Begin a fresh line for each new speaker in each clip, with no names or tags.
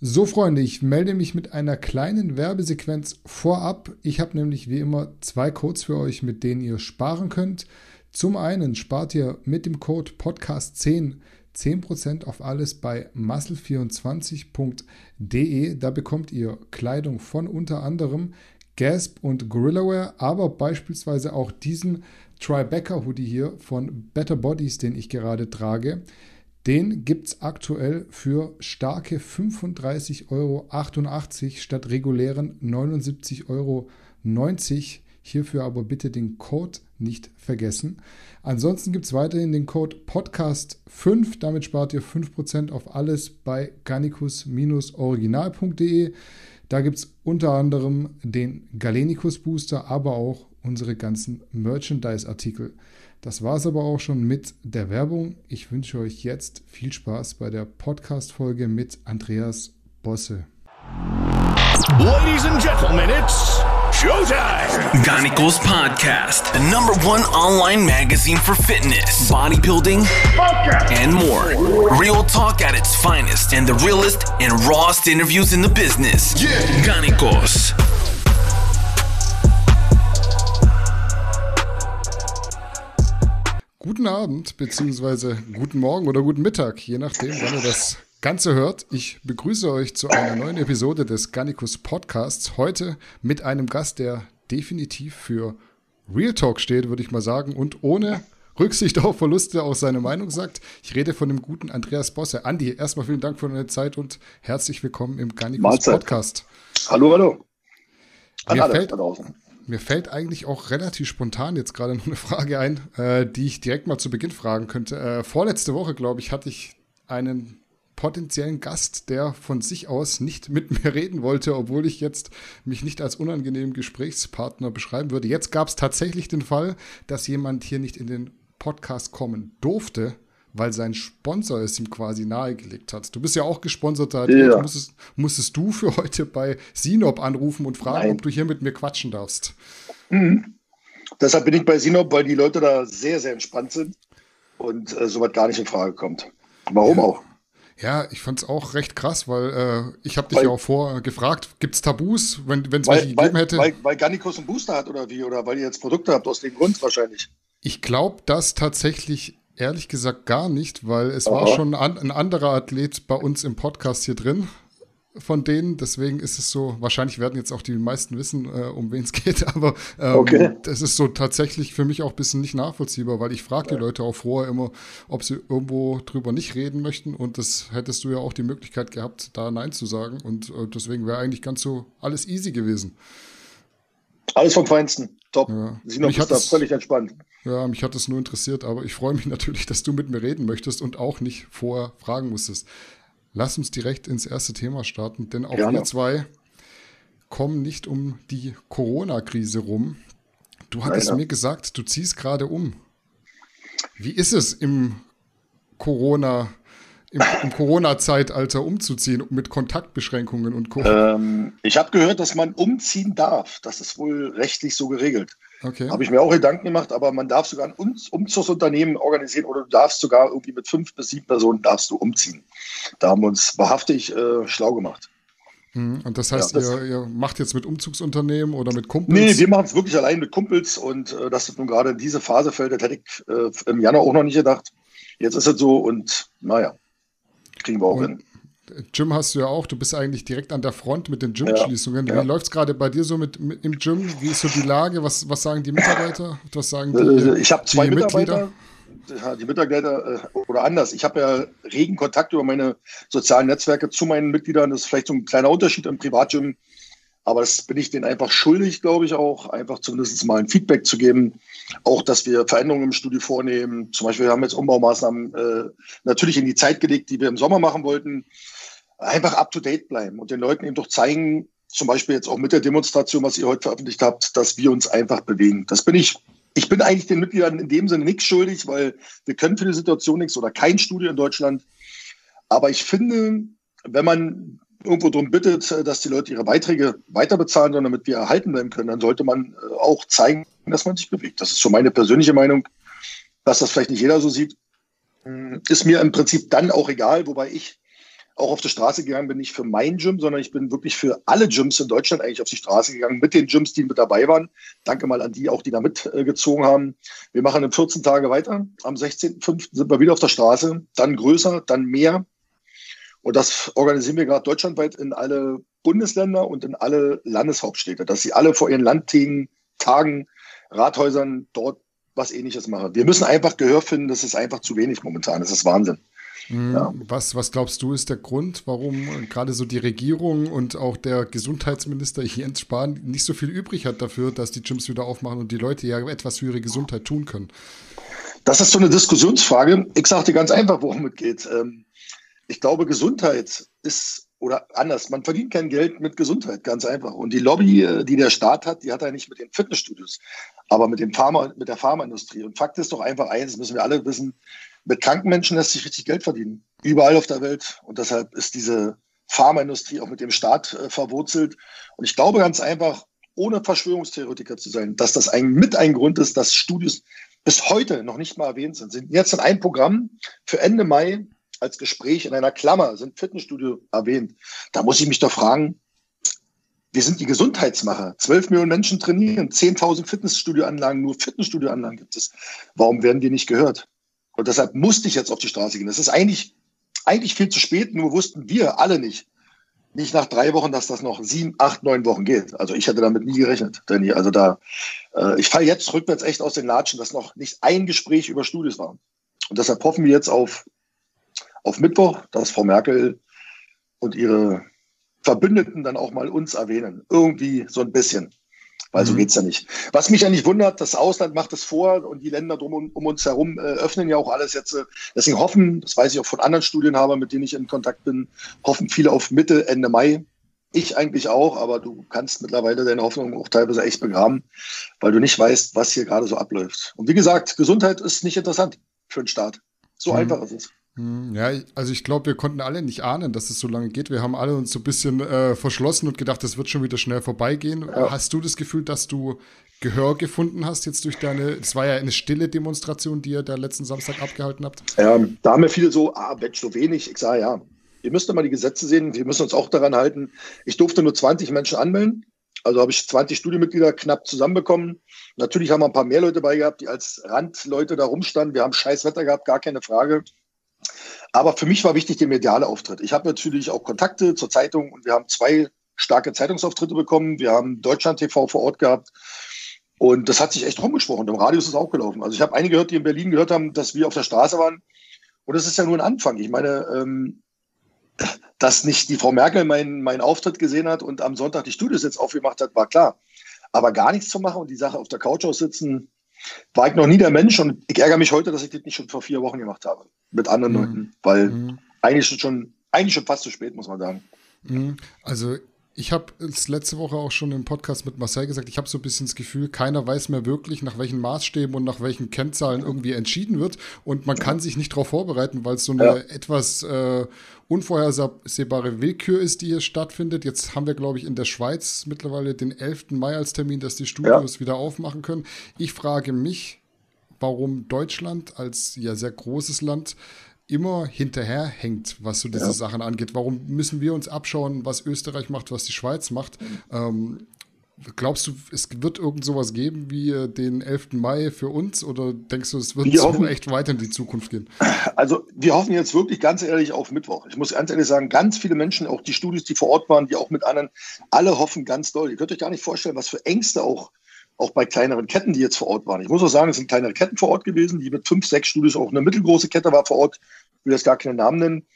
So, Freunde, ich melde mich mit einer kleinen Werbesequenz vorab. Ich habe nämlich wie immer zwei Codes für euch, mit denen ihr sparen könnt. Zum einen spart ihr mit dem Code Podcast10 10% auf alles bei muscle24.de. Da bekommt ihr Kleidung von unter anderem Gasp und Gorillaware, aber beispielsweise auch diesen Tribeca Hoodie hier von Better Bodies, den ich gerade trage. Den gibt es aktuell für starke 35,88 Euro statt regulären 79,90 Euro. Hierfür aber bitte den Code nicht vergessen. Ansonsten gibt es weiterhin den Code Podcast5. Damit spart ihr 5% auf alles bei garnicus-original.de. Da gibt es unter anderem den Galenicus Booster, aber auch unsere ganzen Merchandise-Artikel. Das war es aber auch schon mit der Werbung. Ich wünsche euch jetzt viel Spaß bei der Podcast-Folge mit Andreas Bosse.
Ladies and Gentlemen, it's Showtime!
Ganicos Podcast, the number one online magazine for fitness, bodybuilding, and more. Real talk at its finest, and the realest and rawest interviews in the business.
Yeah.
Ganicos.
Guten Abend, beziehungsweise guten Morgen oder guten Mittag, je nachdem, wann ihr das Ganze hört. Ich begrüße euch zu einer neuen Episode des Garnicus Podcasts. Heute mit einem Gast, der definitiv für Real Talk steht, würde ich mal sagen, und ohne Rücksicht auf Verluste auch seine Meinung sagt. Ich rede von dem guten Andreas Bosse. Andi, erstmal vielen Dank für deine Zeit und herzlich willkommen im
Mahlzeit.
Podcast.
Hallo, hallo.
Mir fällt,
da draußen.
Mir fällt eigentlich auch relativ spontan jetzt gerade noch eine Frage ein, äh, die ich direkt mal zu Beginn fragen könnte. Äh, vorletzte Woche, glaube ich, hatte ich einen potenziellen Gast, der von sich aus nicht mit mir reden wollte, obwohl ich jetzt mich nicht als unangenehmen Gesprächspartner beschreiben würde. Jetzt gab es tatsächlich den Fall, dass jemand hier nicht in den Podcast kommen durfte, weil sein Sponsor es ihm quasi nahegelegt hat. Du bist ja auch gesponserter Athlet.
Ja.
Musstest, musstest du für heute bei Sinop anrufen und fragen,
Nein.
ob du hier mit mir quatschen darfst.
Deshalb bin ich bei Sinop, weil die Leute da sehr, sehr entspannt sind und äh, sowas gar nicht in Frage kommt. Warum auch?
Ja, ich fand es auch recht krass, weil äh, ich habe dich ja auch vor gefragt, gibt es Tabus, wenn es welche gegeben hätte?
weil, weil Garnicus einen Booster hat oder wie? Oder weil ihr jetzt Produkte habt, aus dem Grund wahrscheinlich.
Ich glaube das tatsächlich ehrlich gesagt gar nicht, weil es
Aha.
war schon ein, ein anderer Athlet bei uns im Podcast hier drin von denen. Deswegen ist es so, wahrscheinlich werden jetzt auch die meisten wissen, äh, um wen es geht, aber ähm,
Okay.
das ist so tatsächlich für mich auch ein bisschen nicht nachvollziehbar, weil ich frage die Leute auch vorher immer, ob sie irgendwo drüber nicht reden möchten und das hättest du ja auch die Möglichkeit gehabt, da Nein zu sagen und äh, deswegen wäre eigentlich ganz so alles easy gewesen.
Alles vom Feinsten. Top.
Ja. Mich hat
ist da völlig entspannt.
Ja, mich hat es nur interessiert, aber ich freue mich natürlich, dass du mit mir reden möchtest und auch nicht vorher fragen musstest. Lass uns direkt ins erste Thema starten, denn auch
Gerne.
wir zwei kommen nicht um die Corona-Krise rum. Du hattest
Leider.
mir gesagt, du ziehst gerade um. Wie ist es im Corona, im, im Corona-Zeitalter umzuziehen mit Kontaktbeschränkungen und Co.
Ähm, ich habe gehört, dass man umziehen darf. Das ist wohl rechtlich so geregelt.
Okay.
Habe ich mir auch Gedanken gemacht, aber man darf sogar ein Um- Umzugsunternehmen organisieren oder du darfst sogar irgendwie mit fünf bis sieben Personen darfst du umziehen. Da haben wir uns wahrhaftig äh, schlau gemacht.
Mhm. Und das heißt,
Ja, das-
ihr, ihr macht jetzt mit Umzugsunternehmen oder mit Kumpels?
Nee, wir machen es wirklich allein mit Kumpels und äh, dass das nun gerade in diese Phase fällt, das hätte ich äh, im Januar auch noch nicht gedacht. Jetzt ist es so und naja, kriegen wir auch hin.
Gym hast du ja auch, du bist eigentlich direkt an der Front mit den Gym-Schließungen.
Ja, ja.
Wie läuft es gerade bei dir so mit, mit im Gym? Wie ist so die Lage? Was, was sagen die Mitarbeiter? Was sagen die,
Äh, Ich habe zwei
die
Mitarbeiter. Ja, die Mitarbeiter oder anders. Ich habe ja regen Kontakt über meine sozialen Netzwerke zu meinen Mitgliedern. Das ist vielleicht so ein kleiner Unterschied im Privatgym. Aber das bin ich denen einfach schuldig, glaube ich auch, einfach zumindest mal ein Feedback zu geben. Auch, dass wir Veränderungen im Studio vornehmen. Zum Beispiel, wir haben jetzt Umbaumaßnahmen äh, natürlich in die Zeit gelegt, die wir im Sommer machen wollten. Einfach up to date bleiben und den Leuten eben doch zeigen, zum Beispiel jetzt auch mit der Demonstration, was ihr heute veröffentlicht habt, dass wir uns einfach bewegen. Das bin ich. Ich bin eigentlich den Mitgliedern in dem Sinne nichts schuldig, weil wir können für die Situation nichts oder kein Studio in Deutschland. Aber ich finde, wenn man irgendwo darum bittet, dass die Leute ihre Beiträge weiter bezahlen, sondern damit wir erhalten bleiben können, dann sollte man äh, auch zeigen, dass man sich bewegt. Das ist so meine persönliche Meinung, dass das vielleicht nicht jeder so sieht. Hm, Ist mir im Prinzip dann auch egal, wobei ich auch auf die Straße gegangen bin, nicht für mein Gym, sondern ich bin wirklich für alle Gyms in Deutschland eigentlich auf die Straße gegangen, mit den Gyms, die mit dabei waren. Danke mal an die auch, die da mitgezogen haben. Wir machen in 14 Tage weiter. Am 16.05. sind wir wieder auf der Straße, dann größer, dann mehr. Und das organisieren wir gerade deutschlandweit in alle Bundesländer und in alle Landeshauptstädte, dass sie alle vor ihren Landtagen, Tagen, Rathäusern dort was ähnliches machen. Wir müssen einfach Gehör finden, das ist einfach zu wenig momentan. Das ist Wahnsinn.
Mhm. Ja. Was, was glaubst du ist der Grund, warum gerade so die Regierung und auch der Gesundheitsminister Jens Spahn nicht so viel übrig hat dafür, dass die Gyms wieder aufmachen und die Leute ja etwas für ihre Gesundheit tun können?
Das ist so eine Diskussionsfrage. Ich sage dir ganz einfach, worum es geht. Ähm, ich glaube, Gesundheit ist oder anders, man verdient kein Geld mit Gesundheit, ganz einfach. Und die Lobby, äh, die der Staat hat, die hat er nicht mit den Fitnessstudios, aber mit, dem Pharma, mit der Pharmaindustrie. Und Fakt ist doch einfach eins, müssen wir alle wissen, mit kranken Menschen lässt sich richtig Geld verdienen. Überall auf der Welt. Und deshalb ist diese Pharmaindustrie auch mit dem Staat äh, verwurzelt. Und ich glaube ganz einfach, ohne Verschwörungstheoretiker zu sein, dass das ein, mit ein Grund ist, dass Studios bis heute noch nicht mal erwähnt sind. Sind jetzt in einem Programm für Ende Mai als Gespräch in einer Klammer sind Fitnessstudio erwähnt. Da muss ich mich doch fragen, wir sind die Gesundheitsmacher. 12 Millionen Menschen trainieren, 10.000 Fitnessstudioanlagen, nur Fitnessstudioanlagen gibt es. Warum werden die nicht gehört? Und deshalb musste ich jetzt auf die Straße gehen. Das ist eigentlich, eigentlich viel zu spät, nur wussten wir alle nicht. Nicht nach drei Wochen, dass das noch sieben, acht, neun Wochen geht. Also ich hätte damit nie gerechnet, Danny. Also da, äh, ich falle jetzt rückwärts echt aus den Latschen, dass noch nicht ein Gespräch über Studios war. Und deshalb hoffen wir jetzt auf auf Mittwoch, dass Frau Merkel und ihre Verbündeten dann auch mal uns erwähnen. Irgendwie so ein bisschen. Weil so mhm. geht's ja nicht. Was mich ja nicht wundert, das Ausland macht es vor und die Länder drum um, um uns herum äh, öffnen ja auch alles jetzt. Äh, deswegen hoffen, das weiß ich auch von anderen Studienhabern, mit denen ich in Kontakt bin, hoffen viele auf Mitte, Ende Mai. Ich eigentlich auch, aber du kannst mittlerweile deine Hoffnung auch teilweise echt begraben, weil du nicht weißt, was hier gerade so abläuft. Und wie gesagt, Gesundheit ist nicht interessant für den Staat. So mhm. einfach ist es.
Hm, ja, also ich glaube, wir konnten alle nicht ahnen, dass es so lange geht. Wir haben alle uns so ein bisschen äh, verschlossen und gedacht, das wird schon wieder schnell vorbeigehen. Ja. Hast du das Gefühl, dass du Gehör gefunden hast jetzt durch deine, es war ja eine stille Demonstration, die ihr da letzten Samstag abgehalten habt?
Ja, da haben wir viele so, ah, Mensch, so wenig. Ich sage ja, ihr müsst mal die Gesetze sehen, wir müssen uns auch daran halten. Ich durfte nur 20 Menschen anmelden. Also habe ich 20 Studiomitglieder knapp zusammenbekommen. Natürlich haben wir ein paar mehr Leute bei gehabt, die als Randleute da rumstanden. Wir haben scheiß Wetter gehabt, gar keine Frage. Aber für mich war wichtig der mediale Auftritt. Ich habe natürlich auch Kontakte zur Zeitung und wir haben zwei starke Zeitungsauftritte bekommen. Wir haben Deutschland TV vor Ort gehabt. Und das hat sich echt rumgesprochen. Im Radio ist es auch gelaufen. Also ich habe einige gehört, die in Berlin gehört haben, dass wir auf der Straße waren. Und das ist ja nur ein Anfang. Ich meine, ähm, dass nicht die Frau Merkel meinen mein Auftritt gesehen hat und am Sonntag die Studios jetzt aufgemacht hat, war klar. Aber gar nichts zu machen und die Sache auf der Couch aussitzen, war ich noch nie der Mensch und ich ärgere mich heute, dass ich das nicht schon vor vier Wochen gemacht habe mit anderen mhm. Leuten, weil mhm. eigentlich schon eigentlich schon fast zu spät, muss man sagen.
Mhm. Also ich habe es letzte Woche auch schon im Podcast mit Marcel gesagt, ich habe so ein bisschen das Gefühl, keiner weiß mehr wirklich, nach welchen Maßstäben und nach welchen Kennzahlen irgendwie entschieden wird. Und man kann sich nicht darauf vorbereiten, weil es so eine ja. etwas äh, unvorhersehbare Willkür ist, die hier stattfindet. Jetzt haben wir, glaube ich, in der Schweiz mittlerweile den 11. Mai als Termin, dass die Studios ja. wieder aufmachen können. Ich frage mich, warum Deutschland als ja sehr großes Land immer hinterherhängt, was so diese ja. Sachen angeht. Warum müssen wir uns abschauen, was Österreich macht, was die Schweiz macht? Ähm, glaubst du, es wird irgend sowas geben wie äh, den 11. Mai für uns oder denkst du, es wird wir so hoffen, echt weiter in die Zukunft gehen?
Also wir hoffen jetzt wirklich ganz ehrlich auf Mittwoch. Ich muss ganz ehrlich sagen, ganz viele Menschen, auch die Studis, die vor Ort waren, die auch mit anderen, alle hoffen ganz doll. Ihr könnt euch gar nicht vorstellen, was für Ängste auch auch bei kleineren Ketten, die jetzt vor Ort waren. Ich muss auch sagen, es sind kleinere Ketten vor Ort gewesen, die mit fünf, sechs Studios, auch eine mittelgroße Kette war vor Ort. Ich will jetzt gar keinen Namen nennen.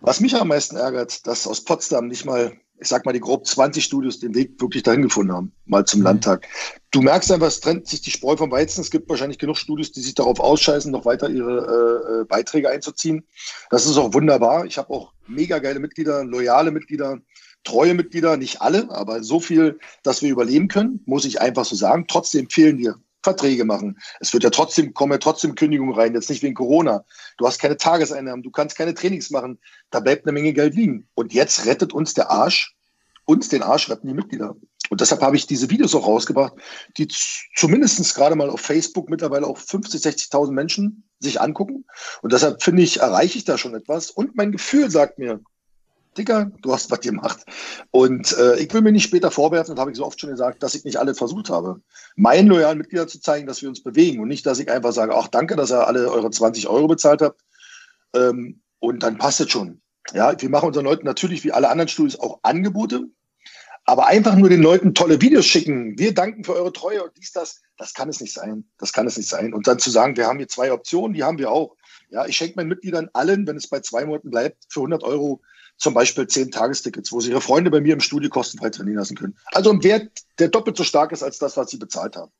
Was mich am meisten ärgert, dass aus Potsdam nicht mal, ich sag mal, die grob 20 Studios den Weg wirklich dahin gefunden haben, mal zum mhm. Landtag. Du merkst einfach, es trennt sich die Spreu vom Weizen. Es gibt wahrscheinlich genug Studios, die sich darauf ausscheißen, noch weiter ihre äh, äh Beiträge einzuziehen. Das ist auch wunderbar. Ich habe auch mega geile Mitglieder, loyale Mitglieder, treue Mitglieder, nicht alle, aber so viel, dass wir überleben können, muss ich einfach so sagen. Trotzdem fehlen dir Verträge machen. Es wird ja trotzdem, kommen ja trotzdem Kündigungen rein, jetzt nicht wegen Corona. Du hast keine Tageseinnahmen, du kannst keine Trainings machen, da bleibt eine Menge Geld liegen. Und jetzt rettet uns der Arsch, uns den Arsch retten die Mitglieder. Und deshalb habe ich diese Videos auch rausgebracht, die zumindest gerade mal auf Facebook mittlerweile auch 50, 60.000 Menschen sich angucken. Und deshalb finde ich, erreiche ich da schon etwas. Und mein Gefühl sagt mir, Dicker, du hast was gemacht. Und äh, ich will mir nicht später vorwerfen, das habe ich so oft schon gesagt, dass ich nicht alle versucht habe, meinen loyalen Mitgliedern zu zeigen, dass wir uns bewegen und nicht, dass ich einfach sage, ach danke, dass ihr alle eure 20 Euro bezahlt habt. Ähm, und dann passt es schon. Ja, wir machen unseren Leuten natürlich wie alle anderen Studios auch Angebote, aber einfach nur den Leuten tolle Videos schicken. Wir danken für eure Treue und dies, das. Das kann es nicht sein. Das kann es nicht sein. Und dann zu sagen, wir haben hier zwei Optionen, die haben wir auch. Ja, ich schenke meinen Mitgliedern allen, wenn es bei zwei Monaten bleibt, für 100 Euro zum Beispiel zehn Tagestickets, wo sie ihre Freunde bei mir im Studio kostenfrei trainieren lassen können. Also ein Wert, der doppelt so stark ist als das, was sie bezahlt haben.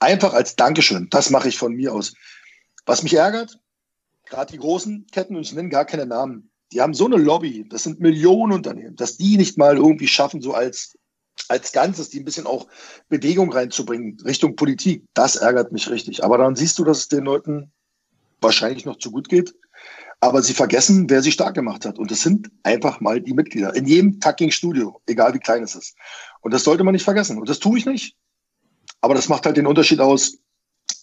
Einfach als Dankeschön. Das mache ich von mir aus. Was mich ärgert, gerade die großen Ketten, und ich nenne gar keine Namen, die haben so eine Lobby, das sind Millionen Unternehmen, dass die nicht mal irgendwie schaffen, so als, als Ganzes, die ein bisschen auch Bewegung reinzubringen, Richtung Politik. Das ärgert mich richtig. Aber dann siehst du, dass es den Leuten wahrscheinlich noch zu gut geht. Aber sie vergessen, wer sie stark gemacht hat. Und das sind einfach mal die Mitglieder. In jedem fucking Studio, egal wie klein es ist. Und das sollte man nicht vergessen. Und das tue ich nicht. Aber das macht halt den Unterschied aus,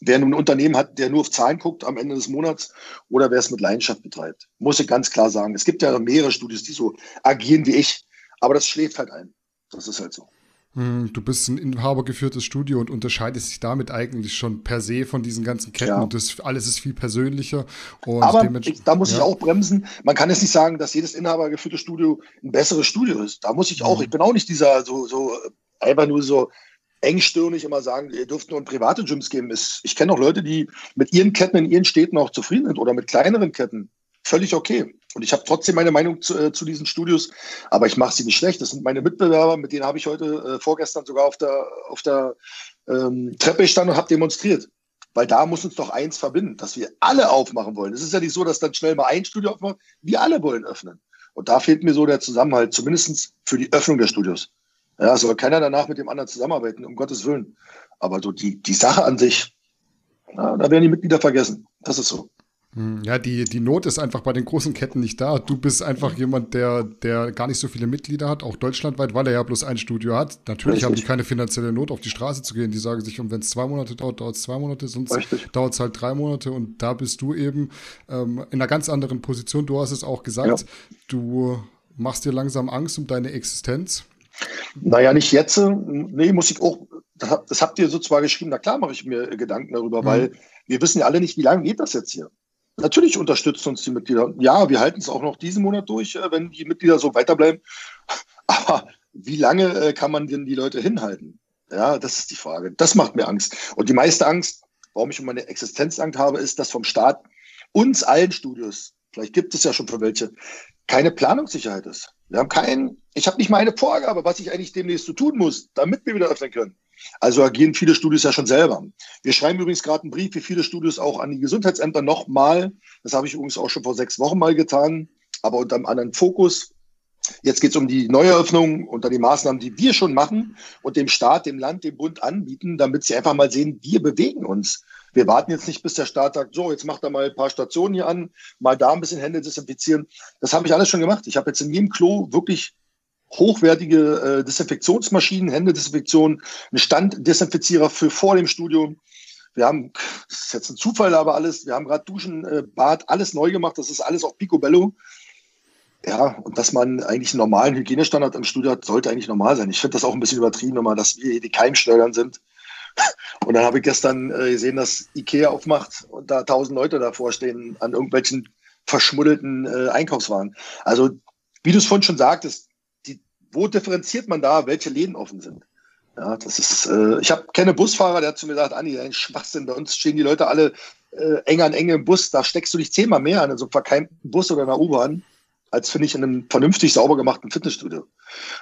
wer nun ein Unternehmen hat, der nur auf Zahlen guckt am Ende des Monats oder wer es mit Leidenschaft betreibt. Muss ich ganz klar sagen. Es gibt ja mehrere Studios, die so agieren wie ich, aber das schläft halt ein. Das ist halt so.
Hm, du bist ein inhabergeführtes Studio und unterscheidest dich damit eigentlich schon per se von diesen ganzen Ketten. Ja. Und das alles ist viel persönlicher.
Aber ich, da muss ja. ich auch bremsen. Man kann jetzt nicht sagen, dass jedes inhabergeführte Studio ein besseres Studio ist. Da muss ich auch, mhm. ich bin auch nicht dieser so, so einfach nur so engstirnig immer sagen, ihr dürft nur in private Gyms geben. Ich kenne auch Leute, die mit ihren Ketten in ihren Städten auch zufrieden sind oder mit kleineren Ketten. Völlig okay. Und ich habe trotzdem meine Meinung zu, äh, zu diesen Studios, aber ich mache sie nicht schlecht. Das sind meine Mitbewerber, mit denen habe ich heute äh, vorgestern sogar auf der, auf der ähm, Treppe gestanden und habe demonstriert. Weil da muss uns doch eins verbinden, dass wir alle aufmachen wollen. Es ist ja nicht so, dass dann schnell mal ein Studio aufmacht. Wir alle wollen öffnen. Und da fehlt mir so der Zusammenhalt, zumindest für die Öffnung der Studios. Ja, soll keiner danach mit dem anderen zusammenarbeiten, um Gottes Willen. Aber so die, die Sache an sich, na, da werden die Mitglieder vergessen. Das ist so.
Hm, ja, die, die Not ist einfach bei den großen Ketten nicht da. Du bist einfach jemand, der, der gar nicht so viele Mitglieder hat, auch deutschlandweit, weil er ja bloß ein Studio hat. Natürlich Richtig. haben die keine finanzielle Not, auf die Straße zu gehen. Die sagen sich, wenn es zwei Monate dauert, dauert es zwei Monate, sonst dauert es halt drei Monate. Und da bist du eben ähm, in einer ganz anderen Position. Du hast es auch gesagt, ja. du machst dir langsam Angst um deine Existenz.
Naja, nicht jetzt. Nee, muss ich auch, das habt ihr so zwar geschrieben, na klar mache ich mir Gedanken darüber, mhm. weil wir wissen ja alle nicht, wie lange geht das jetzt hier. Natürlich unterstützen uns die Mitglieder. Ja, wir halten es auch noch diesen Monat durch, äh, wenn die Mitglieder so weiterbleiben. Aber wie lange äh, kann man denn die Leute hinhalten? Ja, das ist die Frage. Das macht mir Angst. Und die meiste Angst, warum ich um meine Existenzangst habe, ist, dass vom Staat uns allen Studios, vielleicht gibt es ja schon für welche, keine Planungssicherheit ist. Wir haben keinen, ich habe nicht mal eine Vorgabe, was ich eigentlich demnächst so tun muss, damit wir wieder öffnen können. Also agieren viele Studios ja schon selber. Wir schreiben übrigens gerade einen Brief, wie viele Studios auch an die Gesundheitsämter nochmal. Das habe ich übrigens auch schon vor sechs Wochen mal getan, aber unter einem anderen Fokus. Jetzt geht es um die Neueröffnung unter die Maßnahmen, die wir schon machen und dem Staat, dem Land, dem Bund anbieten, damit sie einfach mal sehen, wir bewegen uns. Wir warten jetzt nicht, bis der Staat sagt, so, jetzt macht er mal ein paar Stationen hier an, mal da ein bisschen Hände desinfizieren. Das habe ich alles schon gemacht. Ich habe jetzt in jedem Klo wirklich hochwertige äh, Desinfektionsmaschinen, Händedesinfektion, einen Standdesinfizierer für vor dem Studio. Wir haben, das ist jetzt ein Zufall, aber alles, wir haben gerade Duschen, äh, Bad, alles neu gemacht. Das ist alles auch Picobello. Ja, und dass man eigentlich einen normalen Hygienestandard im Studio hat, sollte eigentlich normal sein. Ich finde das auch ein bisschen übertrieben, immer, dass wir hier die Keimschleudern sind. Und dann habe ich gestern äh, gesehen, dass Ikea aufmacht und da tausend Leute davor stehen an irgendwelchen verschmuddelten äh, Einkaufswaren. Also, wie du es vorhin schon sagtest, wo differenziert man da, welche Läden offen sind? Ja, das ist, äh, ich habe keine Busfahrer, der hat zu mir gesagt, Anni, ein Schwachsinn, bei uns stehen die Leute alle äh, eng an eng im Bus, da steckst du dich zehnmal mehr an in so einem verkeimten Bus oder einer U-Bahn, als finde ich in einem vernünftig sauber gemachten Fitnessstudio.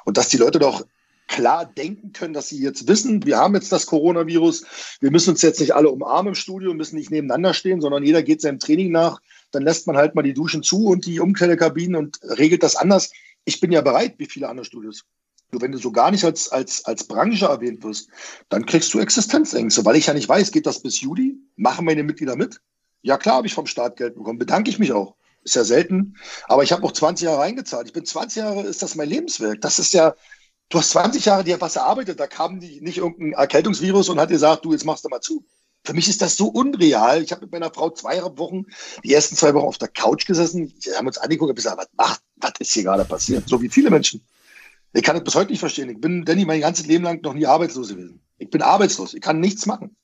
Und dass die Leute doch klar denken können, dass sie jetzt wissen, wir haben jetzt das Coronavirus, wir müssen uns jetzt nicht alle umarmen im Studio, müssen nicht nebeneinander stehen, sondern jeder geht seinem Training nach, dann lässt man halt mal die Duschen zu und die Umkleidekabinen und regelt das anders. Ich bin ja bereit, wie viele andere Studios. Nur wenn du so gar nicht als, als, als Branche erwähnt wirst, dann kriegst du Existenzängste, weil ich ja nicht weiß, geht das bis Juli? Machen meine Mitglieder mit? Ja klar, habe ich vom Staat Geld bekommen, bedanke ich mich auch. Ist ja selten, aber ich habe auch 20 Jahre eingezahlt. Ich bin 20 Jahre, ist das mein Lebenswerk. Das ist ja, du hast 20 Jahre dir was erarbeitet, da kam die, nicht irgendein Erkältungsvirus und hat gesagt, du, jetzt machst du mal zu. Für mich ist das so unreal. Ich habe mit meiner Frau zwei Wochen, die ersten zwei Wochen auf der Couch gesessen, wir haben uns angeguckt und gesagt, was macht, was ist hier gerade passiert? So wie viele Menschen. Ich kann das bis heute nicht verstehen. Ich bin, Danny, mein ganzes Leben lang noch nie arbeitslos gewesen. Ich bin arbeitslos. Ich kann nichts machen.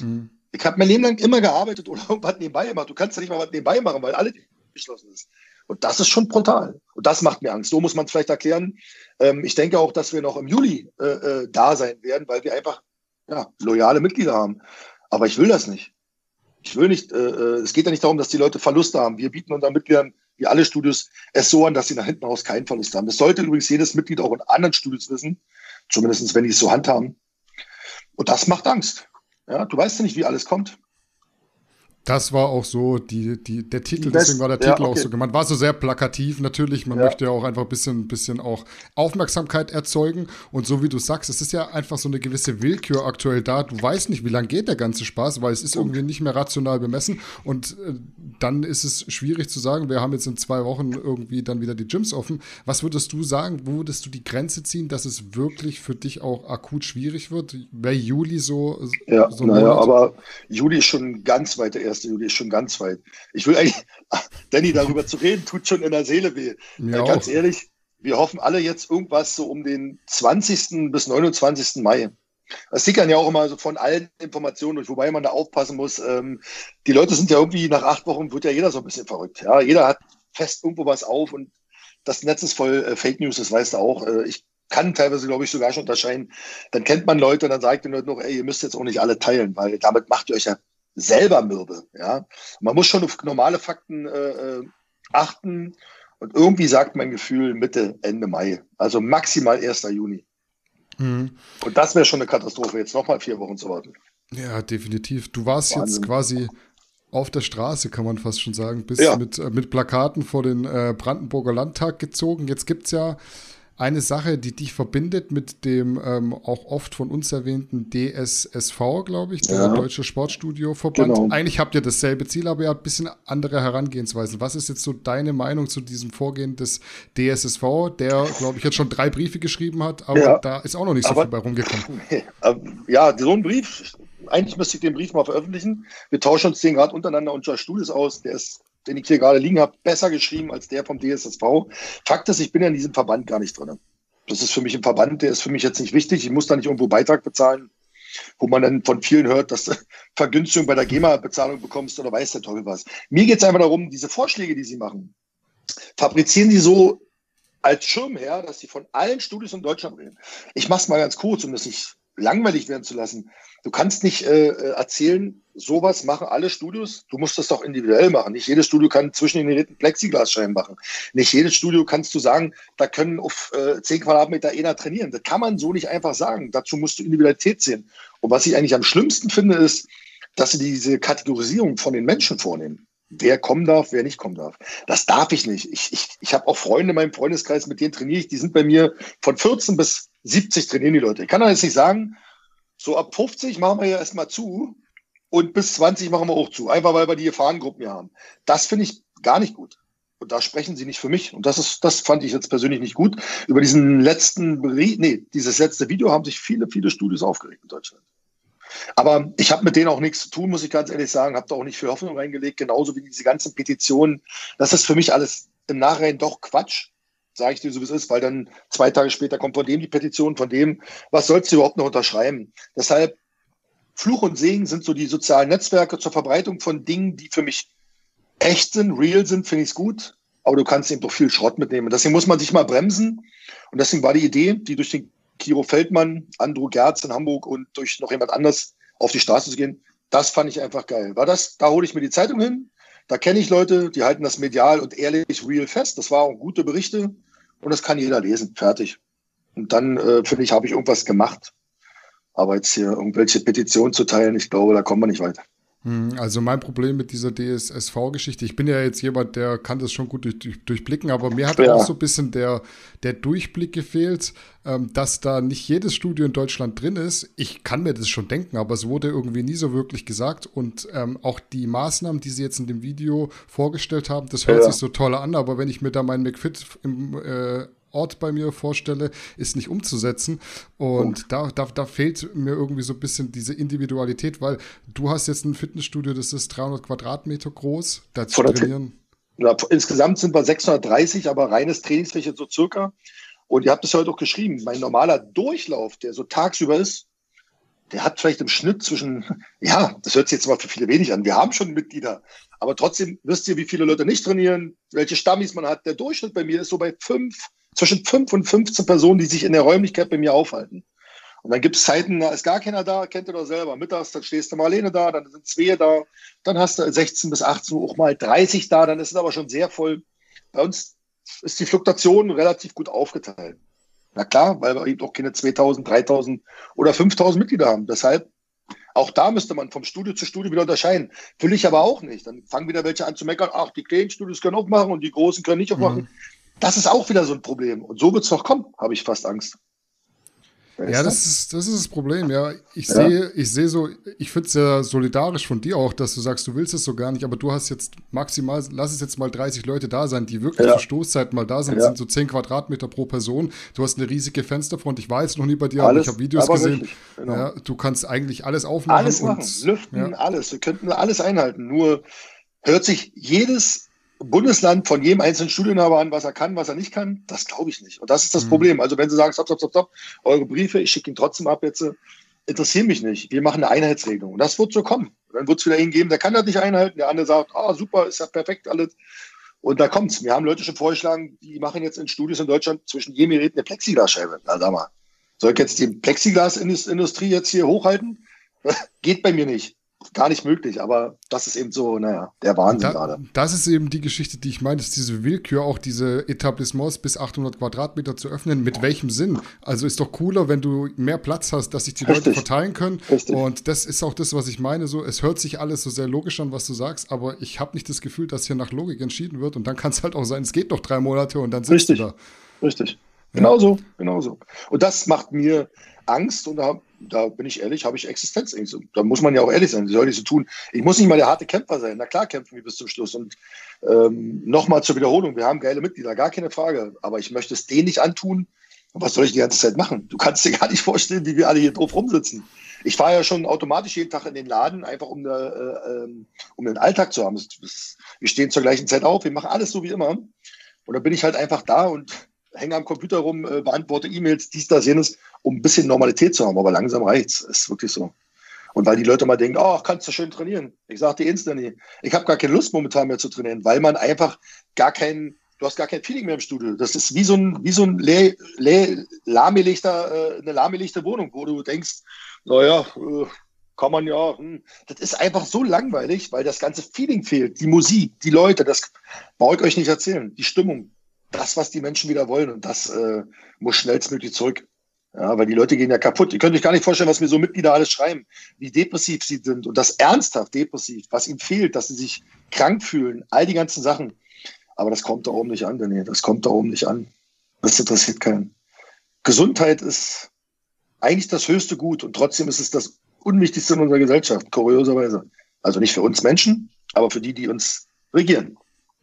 Mhm. Ich habe mein Leben lang immer gearbeitet oder irgendwas nebenbei gemacht. Du kannst ja nicht mal was nebenbei machen, weil alle geschlossen ist. Und das ist schon brutal. Und das macht mir Angst. So muss man es vielleicht erklären. Ähm, ich denke auch, dass wir noch im Juli äh, äh, da sein werden, weil wir einfach ja, loyale Mitglieder haben. Aber ich will das nicht. Ich will nicht, äh, äh, es geht ja nicht darum, dass die Leute Verluste haben. Wir bieten unseren Mitgliedern, wie alle Studios, es so an, dass sie nach hinten raus keinen Verlust haben. Das sollte übrigens jedes Mitglied auch in anderen Studios wissen, zumindest wenn die es so handhaben. Und das macht Angst. Ja, du weißt ja nicht, wie alles kommt.
Das war auch so die, die, der Titel, deswegen war der Titel ja, okay. auch so gemeint. War so sehr plakativ natürlich. Man ja. möchte ja auch einfach ein bisschen, bisschen auch Aufmerksamkeit erzeugen. Und so wie du sagst, es ist ja einfach so eine gewisse Willkür aktuell da. Du weißt nicht, wie lange geht der ganze Spaß, weil es ist irgendwie nicht mehr rational bemessen. Und äh, dann ist es schwierig zu sagen, wir haben jetzt in zwei Wochen irgendwie dann wieder die Gyms offen. Was würdest du sagen? Wo würdest du die Grenze ziehen, dass es wirklich für dich auch akut schwierig wird? Wäre Juli so?
Ja, so naja, aber Juli ist schon ganz weit erst 1. Juli ist schon ganz weit. Ich will eigentlich, Danny, darüber zu reden, tut schon in der Seele weh. Ja, ganz ehrlich, wir hoffen alle jetzt irgendwas so um den 20. bis 29. Mai. Das sickern ja auch immer so von allen Informationen durch, wobei man da aufpassen muss. Ähm, die Leute sind ja irgendwie nach acht Wochen, wird ja jeder so ein bisschen verrückt. Ja, jeder hat fest irgendwo was auf und das Netz ist voll äh, Fake News, das weißt du auch. Äh, ich kann teilweise, glaube ich, sogar schon unterscheiden. Dann kennt man Leute und dann sagt den Leuten noch, ey, ihr müsst jetzt auch nicht alle teilen, weil damit macht ihr euch ja selber mürbe. Ja? Man muss schon auf normale Fakten äh, äh, achten. Und irgendwie sagt mein Gefühl Mitte, Ende Mai. Also maximal 1. Juni. Mhm. Und das wäre schon eine Katastrophe, jetzt nochmal vier Wochen zu warten.
Ja, definitiv. Du warst Wahnsinn. jetzt quasi auf der Straße, kann man fast schon sagen, bist ja. mit, äh, mit Plakaten vor den äh, Brandenburger Landtag gezogen. Jetzt gibt es ja eine Sache, die dich verbindet mit dem ähm, auch oft von uns erwähnten DSSV, glaube ich, der ja. Deutsche Sportstudio-Verband. Genau. Eigentlich habt ihr dasselbe Ziel, aber ihr habt ein bisschen andere Herangehensweisen. Was ist jetzt so deine Meinung zu diesem Vorgehen des DSSV, der, glaube ich, jetzt schon drei Briefe geschrieben hat, aber ja. da ist auch noch nicht so aber, viel bei rumgekommen.
Ja, so ein Brief, eigentlich müsste ich den Brief mal veröffentlichen. Wir tauschen uns den gerade untereinander unter Studios aus. Der ist den ich hier gerade liegen habe, besser geschrieben als der vom DSSV. Fakt ist, ich bin ja in diesem Verband gar nicht drin. Das ist für mich ein Verband, der ist für mich jetzt nicht wichtig. Ich muss da nicht irgendwo Beitrag bezahlen, wo man dann von vielen hört, dass du Vergünstigung bei der GEMA-Bezahlung bekommst oder weiß der Teufel was. Mir geht es einfach darum, diese Vorschläge, die sie machen, fabrizieren sie so als Schirmherr, dass sie von allen Studios in Deutschland reden. Ich mache es mal ganz kurz, um das nicht langweilig werden zu lassen. Du kannst nicht äh, äh, erzählen, sowas machen alle Studios. Du musst das doch individuell machen. Nicht jedes Studio kann zwischen den Geräten Plexiglasscheiben machen. Nicht jedes Studio kannst du sagen, da können auf äh, 10 Quadratmeter einer trainieren. Das kann man so nicht einfach sagen. Dazu musst du Individualität sehen. Und was ich eigentlich am schlimmsten finde, ist, dass sie diese Kategorisierung von den Menschen vornehmen. Wer kommen darf, wer nicht kommen darf. Das darf ich nicht. Ich, ich, ich habe auch Freunde in meinem Freundeskreis, mit denen trainiere ich. Die sind bei mir von 14 bis 70 trainieren die Leute. Ich kann doch jetzt nicht sagen, so ab 50 machen wir ja erstmal zu und bis 20 machen wir auch zu. Einfach weil wir die Gefahrengruppen hier haben. Das finde ich gar nicht gut. Und da sprechen sie nicht für mich. Und das ist, das fand ich jetzt persönlich nicht gut. Über diesen letzten Bericht, nee, dieses letzte Video haben sich viele, viele Studios aufgeregt in Deutschland. Aber ich habe mit denen auch nichts zu tun, muss ich ganz ehrlich sagen. Habe da auch nicht viel Hoffnung reingelegt, genauso wie diese ganzen Petitionen. Das ist für mich alles im Nachhinein doch Quatsch sage ich dir so, wie es ist, weil dann zwei Tage später kommt von dem die Petition, von dem, was sollst du überhaupt noch unterschreiben? Deshalb, Fluch und Segen sind so die sozialen Netzwerke zur Verbreitung von Dingen, die für mich echt sind, real sind, finde ich es gut, aber du kannst eben doch viel Schrott mitnehmen. Deswegen muss man sich mal bremsen und deswegen war die Idee, die durch den Kiro Feldmann, Andrew Gerz in Hamburg und durch noch jemand anders auf die Straße zu gehen, das fand ich einfach geil. War das, da hole ich mir die Zeitung hin, da kenne ich Leute, die halten das medial und ehrlich real fest. Das waren gute Berichte und das kann jeder lesen. Fertig. Und dann, äh, finde ich, habe ich irgendwas gemacht. Aber jetzt hier irgendwelche Petitionen zu teilen, ich glaube, da kommen wir nicht weiter.
Hm, also mein Problem mit dieser DSSV-Geschichte, ich bin ja jetzt jemand, der kann das schon gut durch, durch, durchblicken, aber mir hat ja. auch so ein bisschen der, der Durchblick gefehlt, ähm, dass da nicht jedes Studio in Deutschland drin ist. Ich kann mir das schon denken, aber es wurde irgendwie nie so wirklich gesagt und ähm, auch die Maßnahmen, die sie jetzt in dem Video vorgestellt haben, das hört ja. sich so toll an, aber wenn ich mir da meinen McFit im, äh, Ort bei mir vorstelle, ist nicht umzusetzen. Und da, da, da fehlt mir irgendwie so ein bisschen diese Individualität, weil du hast jetzt ein Fitnessstudio, das ist 300 Quadratmeter groß, da zu trainieren.
Ja, insgesamt sind wir 630, aber reines Trainingsfläche so circa. Und ihr habt es heute auch geschrieben, mein normaler Durchlauf, der so tagsüber ist, der hat vielleicht im Schnitt zwischen, ja, das hört sich jetzt mal für viele wenig an. Wir haben schon Mitglieder, aber trotzdem wisst ihr, wie viele Leute nicht trainieren, welche Stammis man hat. Der Durchschnitt bei mir ist so bei fünf, zwischen fünf und 15 Personen, die sich in der Räumlichkeit bei mir aufhalten. Und dann gibt es Zeiten, da ist gar keiner da, kennt ihr doch selber. Mittags, dann stehst du mal alleine da, dann sind zwei da, dann hast du 16 bis 18 Uhr auch mal 30 da, dann ist es aber schon sehr voll. Bei uns ist die Fluktuation relativ gut aufgeteilt. Na klar, weil wir eben auch keine 2000, 3000 oder 5000 Mitglieder haben. Deshalb, auch da müsste man vom Studio zu Studio wieder unterscheiden. Will ich aber auch nicht. Dann fangen wieder welche an zu meckern, ach, die kleinen Studios können aufmachen und die großen können nicht aufmachen. Mhm. Das ist auch wieder so ein Problem. Und so wird es noch kommen, habe ich fast Angst.
Ja, das ist, das ist das Problem, ja. Ich ja. sehe, ich sehe so, ich finde es sehr solidarisch von dir auch, dass du sagst, du willst es so gar nicht, aber du hast jetzt maximal, lass es jetzt mal 30 Leute da sein, die wirklich ja. zur Stoßzeit mal da sind, ja. sind so 10 Quadratmeter pro Person. Du hast eine riesige Fensterfront, ich war jetzt noch nie bei dir, alles, aber ich habe Videos gesehen. Genau. Ja, du kannst eigentlich alles aufmachen.
Alles machen, lüften, alles. Wir könnten alles einhalten. Nur hört sich jedes Bundesland von jedem einzelnen Studieninhaber an, was er kann, was er nicht kann, das glaube ich nicht. Und das ist das mhm. Problem. Also wenn Sie sagen, stopp, stopp, stopp, stopp, eure Briefe, ich schicke ihn trotzdem ab jetzt, interessieren mich nicht. Wir machen eine Einheitsregelung. Und das wird so kommen. Dann wird es wieder hingeben, der kann das nicht einhalten, der andere sagt, ah, super, ist ja perfekt alles. Und da kommt's. Wir haben Leute schon vorgeschlagen, die machen jetzt in Studios in Deutschland zwischen jedem Gerät eine Plexiglasscheibe. Na, sag mal. Soll ich jetzt die Plexiglasindustrie jetzt hier hochhalten? Geht bei mir nicht gar nicht möglich, aber das ist eben so, naja, der Wahnsinn da, gerade.
Das ist eben die Geschichte, die ich meine, ist diese Willkür, auch diese Etablissements bis 800 Quadratmeter zu öffnen. Mit welchem Sinn? Also ist doch cooler, wenn du mehr Platz hast, dass sich die Richtig. Leute verteilen können. Richtig. Und das ist auch das, was ich meine. So, es hört sich alles so sehr logisch an, was du sagst, aber ich habe nicht das Gefühl, dass hier nach Logik entschieden wird. Und dann kann es halt auch sein, es geht noch drei Monate und dann sitzt
Richtig.
du da.
Richtig. Genauso, genauso. Und das macht mir Angst und da, da bin ich ehrlich, habe ich Existenzängste. Da muss man ja auch ehrlich sein. Wie soll ich so tun? Ich muss nicht mal der harte Kämpfer sein. Na klar kämpfen wir bis zum Schluss. Und ähm, nochmal zur Wiederholung, wir haben geile Mitglieder, gar keine Frage. Aber ich möchte es denen nicht antun. was soll ich die ganze Zeit machen? Du kannst dir gar nicht vorstellen, wie wir alle hier drauf rumsitzen. Ich fahre ja schon automatisch jeden Tag in den Laden, einfach um, eine, äh, ähm, um den Alltag zu haben. Wir stehen zur gleichen Zeit auf, wir machen alles so wie immer. Und dann bin ich halt einfach da und hänge am Computer rum, äh, beantworte E-Mails, dies, das, jenes, um ein bisschen Normalität zu haben. Aber langsam reicht's. Ist wirklich so. Und weil die Leute mal denken, oh, kannst du schön trainieren. Ich sage dir instantly, ich habe gar keine Lust momentan mehr zu trainieren, weil man einfach gar kein, du hast gar kein Feeling mehr im Studio. Das ist wie so ein, wie so ein leer, leer, lahmelichter, äh, eine lahmelichte Wohnung, wo du denkst, naja, äh, kann man ja, hm. das ist einfach so langweilig, weil das ganze Feeling fehlt. Die Musik, die Leute, das brauche ich euch nicht erzählen. Die Stimmung, das, was die Menschen wieder wollen. Und das äh, muss schnellstmöglich zurück. Ja, weil die Leute gehen ja kaputt. Ihr könnt euch gar nicht vorstellen, was mir so Mitglieder alles schreiben, wie depressiv sie sind und das ernsthaft depressiv, was ihnen fehlt, dass sie sich krank fühlen, all die ganzen Sachen. Aber das kommt da oben nicht an, Daniel. Das kommt da oben nicht an. Das interessiert keinen. Gesundheit ist eigentlich das höchste Gut und trotzdem ist es das Unwichtigste in unserer Gesellschaft, kurioserweise. Also nicht für uns Menschen, aber für die, die uns regieren.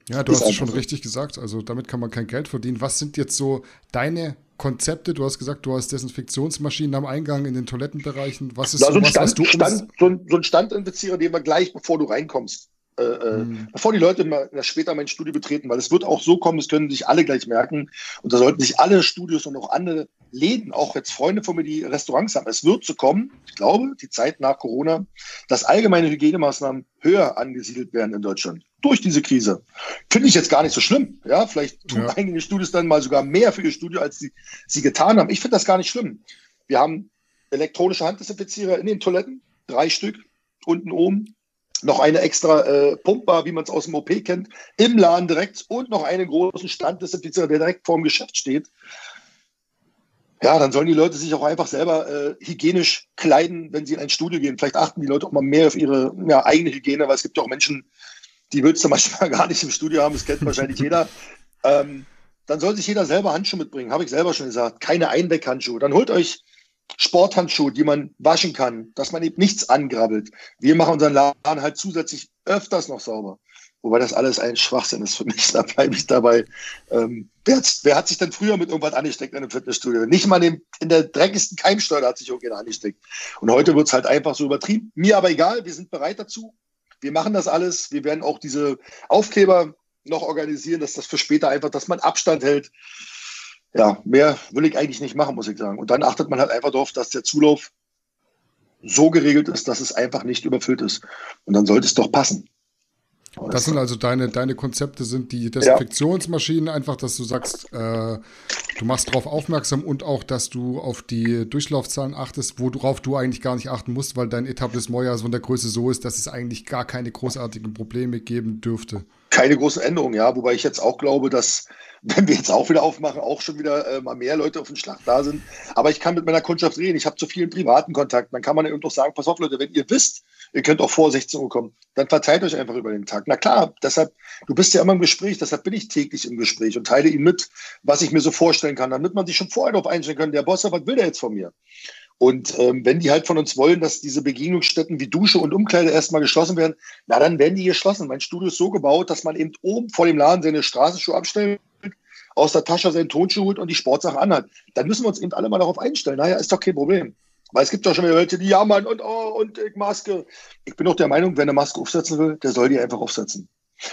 Ja, du hast es schon so. richtig gesagt. Also damit kann man kein Geld verdienen. Was sind jetzt so deine Konzepte? Du hast gesagt, du hast Desinfektionsmaschinen am Eingang in den Toilettenbereichen. Was ist
Na,
so, ein
Stand, du Stand, so, ein, so ein Standinfizierer, den wir gleich, bevor du reinkommst, äh, äh, hm. bevor die Leute mal, später mein Studio betreten, weil es wird auch so kommen, das können sich alle gleich merken. Und da sollten sich alle Studios und auch andere Läden, auch jetzt Freunde von mir, die Restaurants haben. Es wird so kommen, ich glaube, die Zeit nach Corona, dass allgemeine Hygienemaßnahmen höher angesiedelt werden in Deutschland durch diese Krise. Finde ich jetzt gar nicht so schlimm. Ja, vielleicht tun ja. einige Studios dann mal sogar mehr für ihr Studio, als sie, sie getan haben. Ich finde das gar nicht schlimm. Wir haben elektronische Handdesinfizierer in den Toiletten, drei Stück, unten oben. Noch eine extra äh, Pumpbar, wie man es aus dem OP kennt, im Laden direkt und noch einen großen Standdesinfizierer, der direkt vorm Geschäft steht. Ja, dann sollen die Leute sich auch einfach selber äh, hygienisch kleiden, wenn sie in ein Studio gehen. Vielleicht achten die Leute auch mal mehr auf ihre ja, eigene Hygiene, weil es gibt ja auch Menschen, die willst du manchmal gar nicht im Studio haben, das kennt wahrscheinlich jeder. Ähm, dann soll sich jeder selber Handschuhe mitbringen, habe ich selber schon gesagt. Keine Einweghandschuhe. Dann holt euch Sporthandschuhe, die man waschen kann, dass man eben nichts angrabbelt. Wir machen unseren Laden halt zusätzlich öfters noch sauber. Wobei das alles ein Schwachsinn ist für mich. Da bleibe ich dabei. Ähm, wer, wer, hat sich denn früher mit irgendwas angesteckt in einem Fitnessstudio? Nicht mal in, in der dreckigsten Keimsteuer hat sich irgendjemand angesteckt. Und heute wird es halt einfach so übertrieben. Mir aber egal, wir sind bereit dazu. Wir machen das alles. Wir werden auch diese Aufkleber noch organisieren, dass das für später einfach, dass man Abstand hält. Ja, mehr will ich eigentlich nicht machen, muss ich sagen. Und dann achtet man halt einfach darauf, dass der Zulauf so geregelt ist, dass es einfach nicht überfüllt ist. Und dann sollte es doch passen.
Das sind also deine, deine Konzepte, sind die Desinfektionsmaschinen, ja. einfach, dass du sagst, äh, du machst darauf aufmerksam und auch, dass du auf die Durchlaufzahlen achtest, worauf du eigentlich gar nicht achten musst, weil dein Etablissement ja so in der Größe so ist, dass es eigentlich gar keine großartigen Probleme geben dürfte.
Keine großen Änderungen, ja, wobei ich jetzt auch glaube, dass wenn wir jetzt auch wieder aufmachen, auch schon wieder äh, mal mehr Leute auf den Schlag da sind. Aber ich kann mit meiner Kundschaft reden. Ich habe zu vielen privaten Kontakt. Dann kann man eben doch sagen, pass auf Leute, wenn ihr wisst, ihr könnt auch vor 16 Uhr kommen, dann verteilt euch einfach über den Tag. Na klar, deshalb, du bist ja immer im Gespräch, deshalb bin ich täglich im Gespräch und teile ihm mit, was ich mir so vorstellen kann, damit man sich schon vorher darauf einstellen kann, der Boss, was will der jetzt von mir? Und ähm, wenn die halt von uns wollen, dass diese Begegnungsstätten wie Dusche und Umkleide erstmal geschlossen werden, na dann werden die geschlossen. Mein Studio ist so gebaut, dass man eben oben vor dem Laden seine Straßenschuhe abstellt aus der Tasche seinen Tonschuh holt und die Sportsache anhat. Dann müssen wir uns eben alle mal darauf einstellen. Naja, ist doch kein Problem. Weil es gibt doch schon wieder Leute, die jammern und, oh, und ich Maske. Ich bin auch der Meinung, wer eine Maske aufsetzen will, der soll die einfach aufsetzen.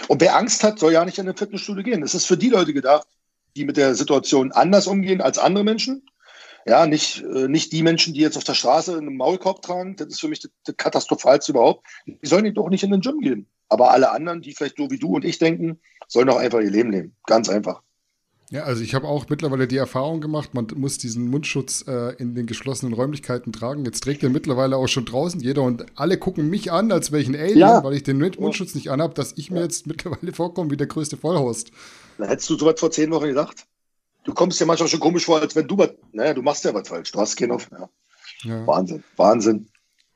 Und wer Angst hat, soll ja nicht in eine Fitnessstudio gehen. Das ist für die Leute gedacht, die mit der Situation anders umgehen als andere Menschen. Ja, nicht, äh, nicht die Menschen, die jetzt auf der Straße einen Maulkorb tragen. Das ist für mich das, Katastrophalste überhaupt. Die sollen doch nicht in den Gym gehen. Aber alle anderen, die vielleicht so wie du und ich denken, sollen doch einfach ihr Leben leben. Ganz einfach.
Ja, also ich habe auch mittlerweile die Erfahrung gemacht, man muss diesen Mundschutz äh, in den geschlossenen Räumlichkeiten tragen. Jetzt trägt er mittlerweile auch schon draußen jeder und alle gucken mich an, als wäre ich ein Alien, ja. weil ich den Mundschutz nicht anhabe, dass ich mir jetzt mittlerweile vorkomme wie der größte Vollhorst.
Na, hättest du sowas vor zehn Wochen gedacht? Du kommst dir manchmal schon komisch vor, als wenn du was, naja, du machst ja was falsch, du hast keinen auf. Ja. Ja. Wahnsinn, Wahnsinn.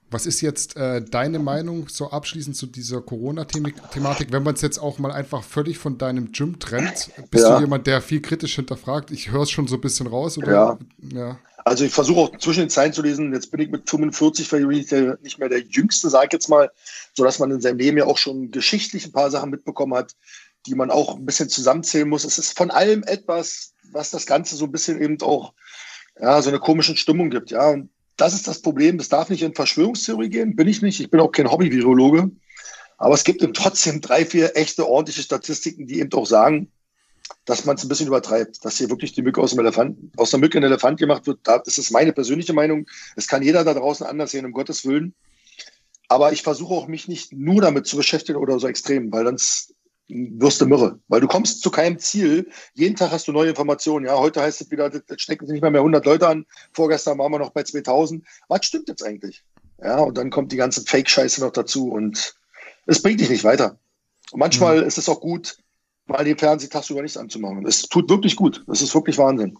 Was ist jetzt äh, deine Meinung so abschließend zu dieser Corona-Thematik, wenn man es jetzt auch mal einfach völlig von deinem Gym trennt? Bist ja. du jemand, der viel kritisch hinterfragt? Ich höre es schon so ein bisschen raus, oder?
Ja. ja. Also ich versuche auch zwischen den Zeilen zu lesen. Jetzt bin ich mit 45 vielleicht nicht mehr der Jüngste, sage ich jetzt mal, sodass man in seinem Leben ja auch schon geschichtlich ein paar Sachen mitbekommen hat, die man auch ein bisschen zusammenzählen muss. Es ist von allem etwas, was das Ganze so ein bisschen eben auch ja, so eine komische Stimmung gibt. Ja, und das ist das Problem. Das darf nicht in Verschwörungstheorie gehen. Bin ich nicht. Ich bin auch kein Hobby-Virologe. Aber es gibt eben trotzdem drei, vier echte, ordentliche Statistiken, die eben auch sagen, dass man es ein bisschen übertreibt, dass hier wirklich die Mücke aus dem Elefant, aus der Mücke ein Elefant gemacht wird. Das ist meine persönliche Meinung. Es kann jeder da draußen anders sehen, um Gottes Willen. Aber ich versuche auch mich nicht nur damit zu beschäftigen oder so extrem, weil sonst wirst du Mürre. Weil du kommst zu keinem Ziel. Jeden Tag hast du neue Informationen. Ja, heute heißt es wieder, das stecken sich nicht mehr, mehr 100 Leute an. Vorgestern waren wir noch bei 2000. Was stimmt jetzt eigentlich? Ja, und dann kommt die ganze Fake-Scheiße noch dazu und es bringt dich nicht weiter. Und manchmal mhm. ist es auch gut, mal den Fernseher tagsüber nichts anzumachen. Es tut wirklich gut. Das ist wirklich Wahnsinn.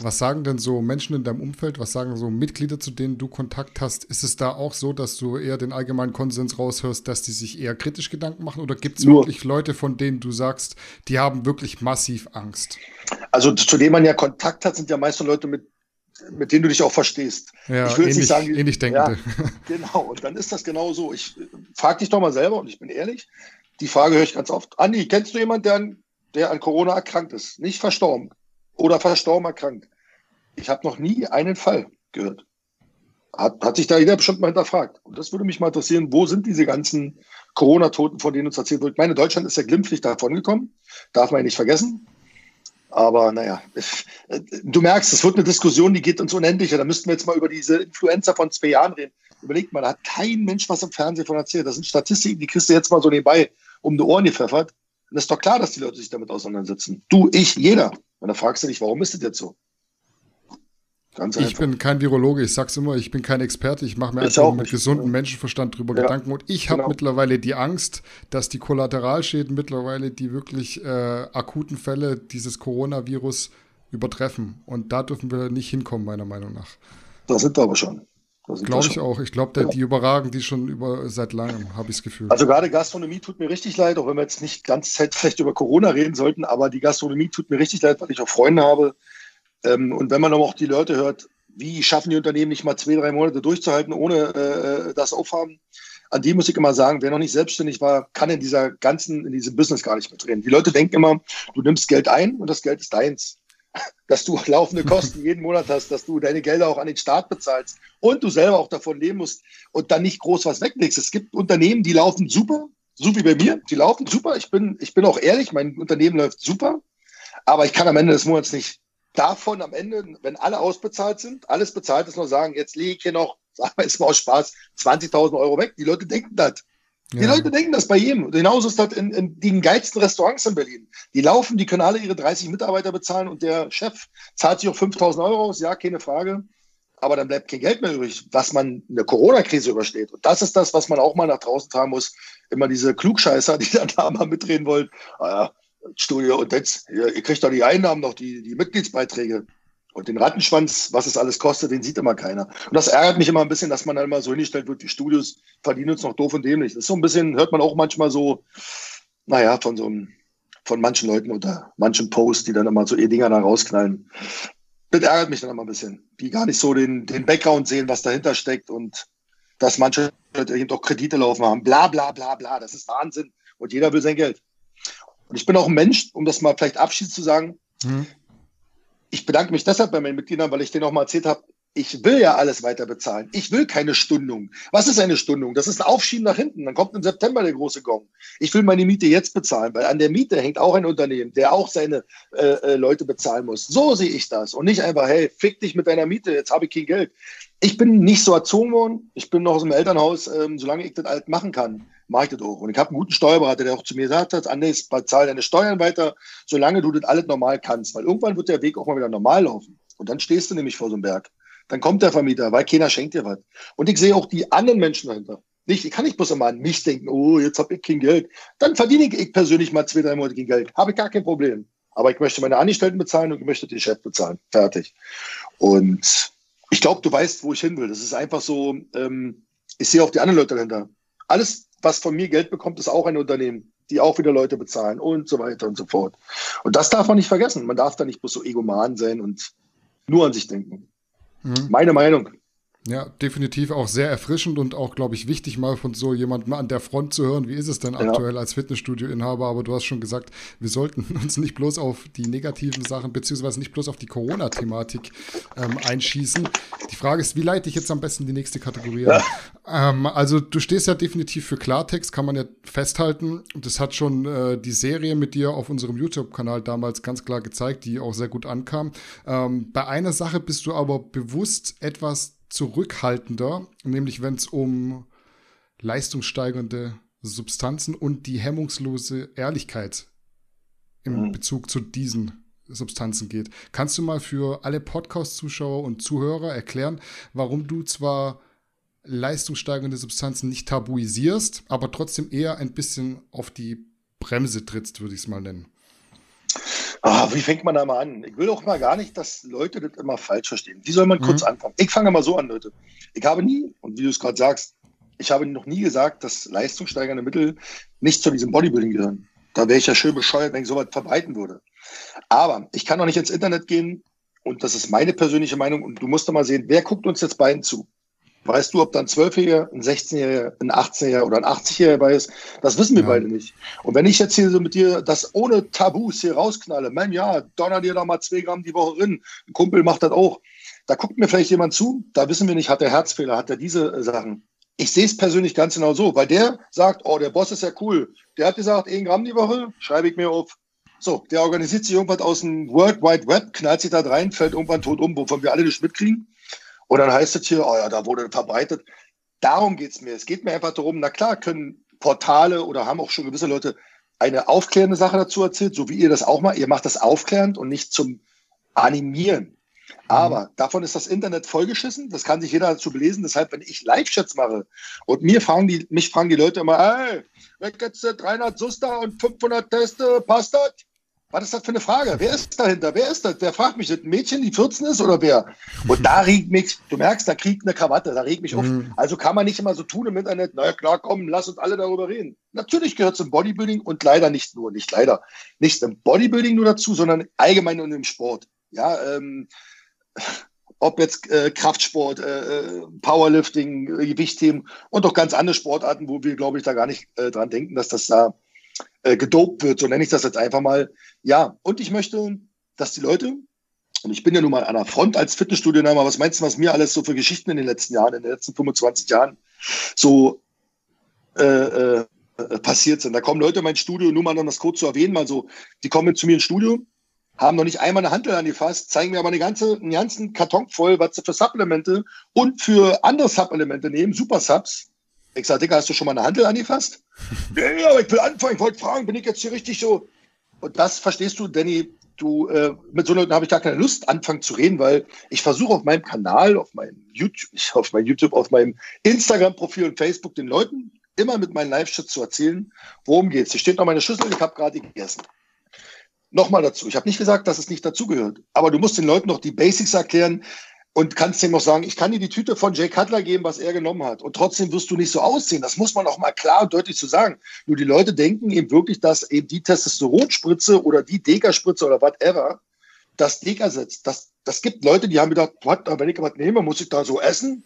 Was sagen denn so Menschen in deinem Umfeld, was sagen so Mitglieder, zu denen du Kontakt hast? Ist es da auch so, dass du eher den allgemeinen Konsens raushörst, dass die sich eher kritisch Gedanken machen? Oder gibt es wirklich Leute, von denen du sagst, die haben wirklich massiv Angst?
Also zu denen man ja Kontakt hat, sind ja meist Leute, mit, mit denen du dich auch verstehst.
Ja, ich will ähnlich, nicht sagen, ähnlich denkende.
Ja, genau, und dann ist das genau so. Ich frage dich doch mal selber, und ich bin ehrlich, die Frage höre ich ganz oft. Andi, kennst du jemanden, der an, der an Corona erkrankt ist? Nicht verstorben oder verstorben erkrankt. Ich habe noch nie einen Fall gehört. Hat, hat sich da jeder bestimmt mal hinterfragt. Und das würde mich mal interessieren, wo sind diese ganzen Corona-Toten, von denen uns erzählt wird? Ich meine, Deutschland ist ja glimpflich davon gekommen, darf man ja nicht vergessen. Aber naja, du merkst, es wird eine Diskussion, die geht uns unendlicher. Da müssten wir jetzt mal über diese Influencer von zwei Jahren reden. Überlegt mal, da hat kein Mensch was im Fernsehen von erzählt. Das sind Statistiken, die kriegst du jetzt mal so nebenbei um die Ohren gepfeffert. Und es ist doch klar, dass die Leute sich damit auseinandersetzen. Du, ich, jeder. Und da fragst du dich, warum ist das jetzt so?
Ganz ich bin kein Virologe, ich sag's immer, ich bin kein Experte, ich mache mir ich einfach mit gesundem Menschenverstand drüber ja. Gedanken und ich habe genau. mittlerweile die Angst, dass die Kollateralschäden mittlerweile die wirklich äh, akuten Fälle dieses Coronavirus übertreffen und da dürfen wir nicht hinkommen, meiner Meinung nach.
Da sind wir aber schon.
Glaube ich auch. Ich glaube, die überragen die schon über seit langem, habe ich das Gefühl.
Also gerade Gastronomie tut mir richtig leid, auch wenn wir jetzt nicht ganz Zeit vielleicht über Corona reden sollten, aber die Gastronomie tut mir richtig leid, weil ich auch Freunde habe. Ähm, und wenn man aber auch die Leute hört, wie schaffen die Unternehmen nicht mal zwei, drei Monate durchzuhalten ohne äh, das Aufhaben? an die muss ich immer sagen, wer noch nicht selbstständig war, kann in dieser ganzen, in diesem Business gar nicht mitreden. Die Leute denken immer, du nimmst Geld ein und das Geld ist deins. Dass du laufende Kosten jeden Monat hast, dass du deine Gelder auch an den Staat bezahlst und du selber auch davon leben musst und dann nicht groß was weglegst. Es gibt Unternehmen, die laufen super, so wie bei mir, die laufen super. Ich bin, ich bin auch ehrlich, mein Unternehmen läuft super, aber ich kann am Ende des Monats nicht davon am Ende, wenn alle ausbezahlt sind, alles bezahlt ist, nur sagen, jetzt lege ich hier noch, sagen wir jetzt mal aus Spaß, 20.000 Euro weg. Die Leute denken das. Die ja. Leute denken das bei jedem. Genauso ist das in, in den geilsten Restaurants in Berlin. Die laufen, die können alle ihre 30 Mitarbeiter bezahlen und der Chef zahlt sich auch 5000 Euro aus. Ja, keine Frage. Aber dann bleibt kein Geld mehr übrig, dass man eine Corona-Krise übersteht. Und das ist das, was man auch mal nach draußen tragen muss. Immer diese Klugscheißer, die dann da mal mitreden wollen. Ah, Studio und jetzt, ihr, ihr kriegt doch die Einnahmen, noch die, die Mitgliedsbeiträge. Und den Rattenschwanz, was es alles kostet, den sieht immer keiner. Und das ärgert mich immer ein bisschen, dass man dann immer so hingestellt wird, die Studios verdienen uns noch doof und dämlich. Das ist so ein bisschen, hört man auch manchmal so, naja, von so einem, von manchen Leuten unter manchen Posts, die dann immer so ihr Dinger da rausknallen. Das ärgert mich dann immer ein bisschen. Die gar nicht so den, den Background sehen, was dahinter steckt und dass manche Leute eben doch Kredite laufen haben. Bla, bla, bla, bla. Das ist Wahnsinn. Und jeder will sein Geld. Und ich bin auch ein Mensch, um das mal vielleicht abschließend zu sagen. Mhm. Ich bedanke mich deshalb bei meinen Mitgliedern, weil ich denen auch mal erzählt habe, ich will ja alles weiter bezahlen. Ich will keine Stundung. Was ist eine Stundung? Das ist ein Aufschieben nach hinten. Dann kommt im September der große Gong. Ich will meine Miete jetzt bezahlen, weil an der Miete hängt auch ein Unternehmen, der auch seine äh, äh, Leute bezahlen muss. So sehe ich das. Und nicht einfach, hey, fick dich mit deiner Miete, jetzt habe ich kein Geld. Ich bin nicht so erzogen worden. Ich bin noch aus dem Elternhaus, ähm, solange ich das alt machen kann mache ich das auch. Und ich habe einen guten Steuerberater, der auch zu mir gesagt hat, Andres, zahl deine Steuern weiter, solange du das alles normal kannst. Weil irgendwann wird der Weg auch mal wieder normal laufen. Und dann stehst du nämlich vor so einem Berg. Dann kommt der Vermieter, weil keiner schenkt dir was. Und ich sehe auch die anderen Menschen dahinter. Nicht, ich kann nicht bloß immer an mich denken, oh, jetzt habe ich kein Geld. Dann verdiene ich persönlich mal zwei, drei Monate kein Geld. Habe ich gar kein Problem. Aber ich möchte meine Angestellten bezahlen und ich möchte den Chef bezahlen. Fertig. Und ich glaube, du weißt, wo ich hin will. Das ist einfach so, ähm, ich sehe auch die anderen Leute dahinter. Alles was von mir Geld bekommt, ist auch ein Unternehmen, die auch wieder Leute bezahlen und so weiter und so fort. Und das darf man nicht vergessen. Man darf da nicht bloß so egoman sein und nur an sich denken. Meine Meinung.
Ja, definitiv auch sehr erfrischend und auch, glaube ich, wichtig, mal von so jemandem an der Front zu hören. Wie ist es denn ja. aktuell als Fitnessstudio-Inhaber? Aber du hast schon gesagt, wir sollten uns nicht bloß auf die negativen Sachen, beziehungsweise nicht bloß auf die Corona-Thematik ähm, einschießen. Die Frage ist, wie leite ich jetzt am besten die nächste Kategorie ja. ähm, also, du stehst ja definitiv für Klartext, kann man ja festhalten. Das hat schon äh, die Serie mit dir auf unserem YouTube-Kanal damals ganz klar gezeigt, die auch sehr gut ankam. Ähm, bei einer Sache bist du aber bewusst etwas zurückhaltender, nämlich wenn es um leistungssteigernde Substanzen und die hemmungslose Ehrlichkeit im mhm. Bezug zu diesen Substanzen geht. Kannst du mal für alle Podcast-Zuschauer und Zuhörer erklären, warum du zwar leistungssteigernde Substanzen nicht tabuisierst, aber trotzdem eher ein bisschen auf die Bremse trittst, würde ich es mal nennen?
Ah, wie fängt man da mal an? Ich will auch mal gar nicht, dass Leute das immer falsch verstehen. Wie soll man mhm. kurz anfangen? Ich fange mal so an, Leute. Ich habe nie, und wie du es gerade sagst, ich habe noch nie gesagt, dass leistungssteigernde Mittel nicht zu diesem Bodybuilding gehören. Da wäre ich ja schön bescheuert, wenn ich sowas verbreiten würde. Aber ich kann doch nicht ins Internet gehen und das ist meine persönliche Meinung und du musst doch mal sehen, wer guckt uns jetzt beiden zu? Weißt du, ob da ein 12-Jähriger, ein 16-Jähriger, ein 18-Jähriger oder ein 80-Jähriger dabei ist? Das wissen wir ja. beide nicht. Und wenn ich jetzt hier so mit dir das ohne Tabus hier rausknalle, mein ja, donner dir doch mal zwei Gramm die Woche rein. Ein Kumpel macht das auch. Da guckt mir vielleicht jemand zu, da wissen wir nicht, hat der Herzfehler, hat er diese äh, Sachen. Ich sehe es persönlich ganz genau so, weil der sagt, oh, der Boss ist ja cool. Der hat gesagt, 1 Gramm die Woche, schreibe ich mir auf. So, der organisiert sich irgendwas aus dem World Wide Web, knallt sich da rein, fällt irgendwann tot um, wovon wir alle nicht mitkriegen. Und dann heißt es hier, oh ja, da wurde verbreitet. Darum geht es mir. Es geht mir einfach darum, na klar, können Portale oder haben auch schon gewisse Leute eine aufklärende Sache dazu erzählt, so wie ihr das auch mal. Ihr macht das aufklärend und nicht zum Animieren. Aber mhm. davon ist das Internet vollgeschissen. Das kann sich jeder dazu belesen. Deshalb, wenn ich Live-Chats mache und mir fragen die, mich fragen die Leute immer, hey, weg jetzt 300 Suster und 500 Teste, passt das? Was ist das für eine Frage? Wer ist dahinter? Wer ist das? Wer fragt mich? Das ein Mädchen, die 14 ist oder wer? Und da regt mich, du merkst, da kriegt eine Krawatte, da regt mich auf. Mhm. Also kann man nicht immer so tun im Internet, naja klar, komm, lass uns alle darüber reden. Natürlich gehört zum Bodybuilding und leider nicht nur, nicht leider, nicht im Bodybuilding nur dazu, sondern allgemein und im Sport. Ja, ähm, ob jetzt äh, Kraftsport, äh, äh Powerlifting, äh, Gewichtheben und auch ganz andere Sportarten, wo wir, glaube ich, da gar nicht äh, dran denken, dass das da äh, gedopt wird. So nenne ich das jetzt einfach mal. Ja, und ich möchte, dass die Leute, und ich bin ja nun mal an der Front als Fitnessstudiennehmer, was meinst du, was mir alles so für Geschichten in den letzten Jahren, in den letzten 25 Jahren so äh, äh, passiert sind. Da kommen Leute in mein Studio, nur mal um das kurz zu erwähnen, mal so, die kommen zu mir ins Studio, haben noch nicht einmal eine Handel angefasst, zeigen mir aber eine ganze, einen ganzen Karton voll, was sie für Supplemente und für andere Supplemente nehmen, Super Subs. Ich sage, Digga, hast du schon mal eine Handel angefasst? ja, aber ich will anfangen, ich wollte fragen, bin ich jetzt hier richtig so? Und das verstehst du, Danny, du, äh, mit so Leuten habe ich gar keine Lust, anfangen zu reden, weil ich versuche auf meinem Kanal, auf meinem YouTube, auf meinem YouTube, auf meinem Instagram-Profil und Facebook den Leuten immer mit meinen Live-Chats zu erzählen, worum geht's. Hier steht noch meine Schüssel, ich habe gerade gegessen. Nochmal dazu. Ich habe nicht gesagt, dass es nicht dazugehört. Aber du musst den Leuten noch die Basics erklären und kannst dem noch sagen, ich kann dir die Tüte von Jay Cutler geben, was er genommen hat. Und trotzdem wirst du nicht so aussehen. Das muss man auch mal klar und deutlich zu sagen. Nur die Leute denken eben wirklich, dass eben die Testosteronspritze oder die Deka-Spritze oder whatever das Deka setzt. Das, das gibt Leute, die haben gedacht, wenn ich was nehme, muss ich da so essen?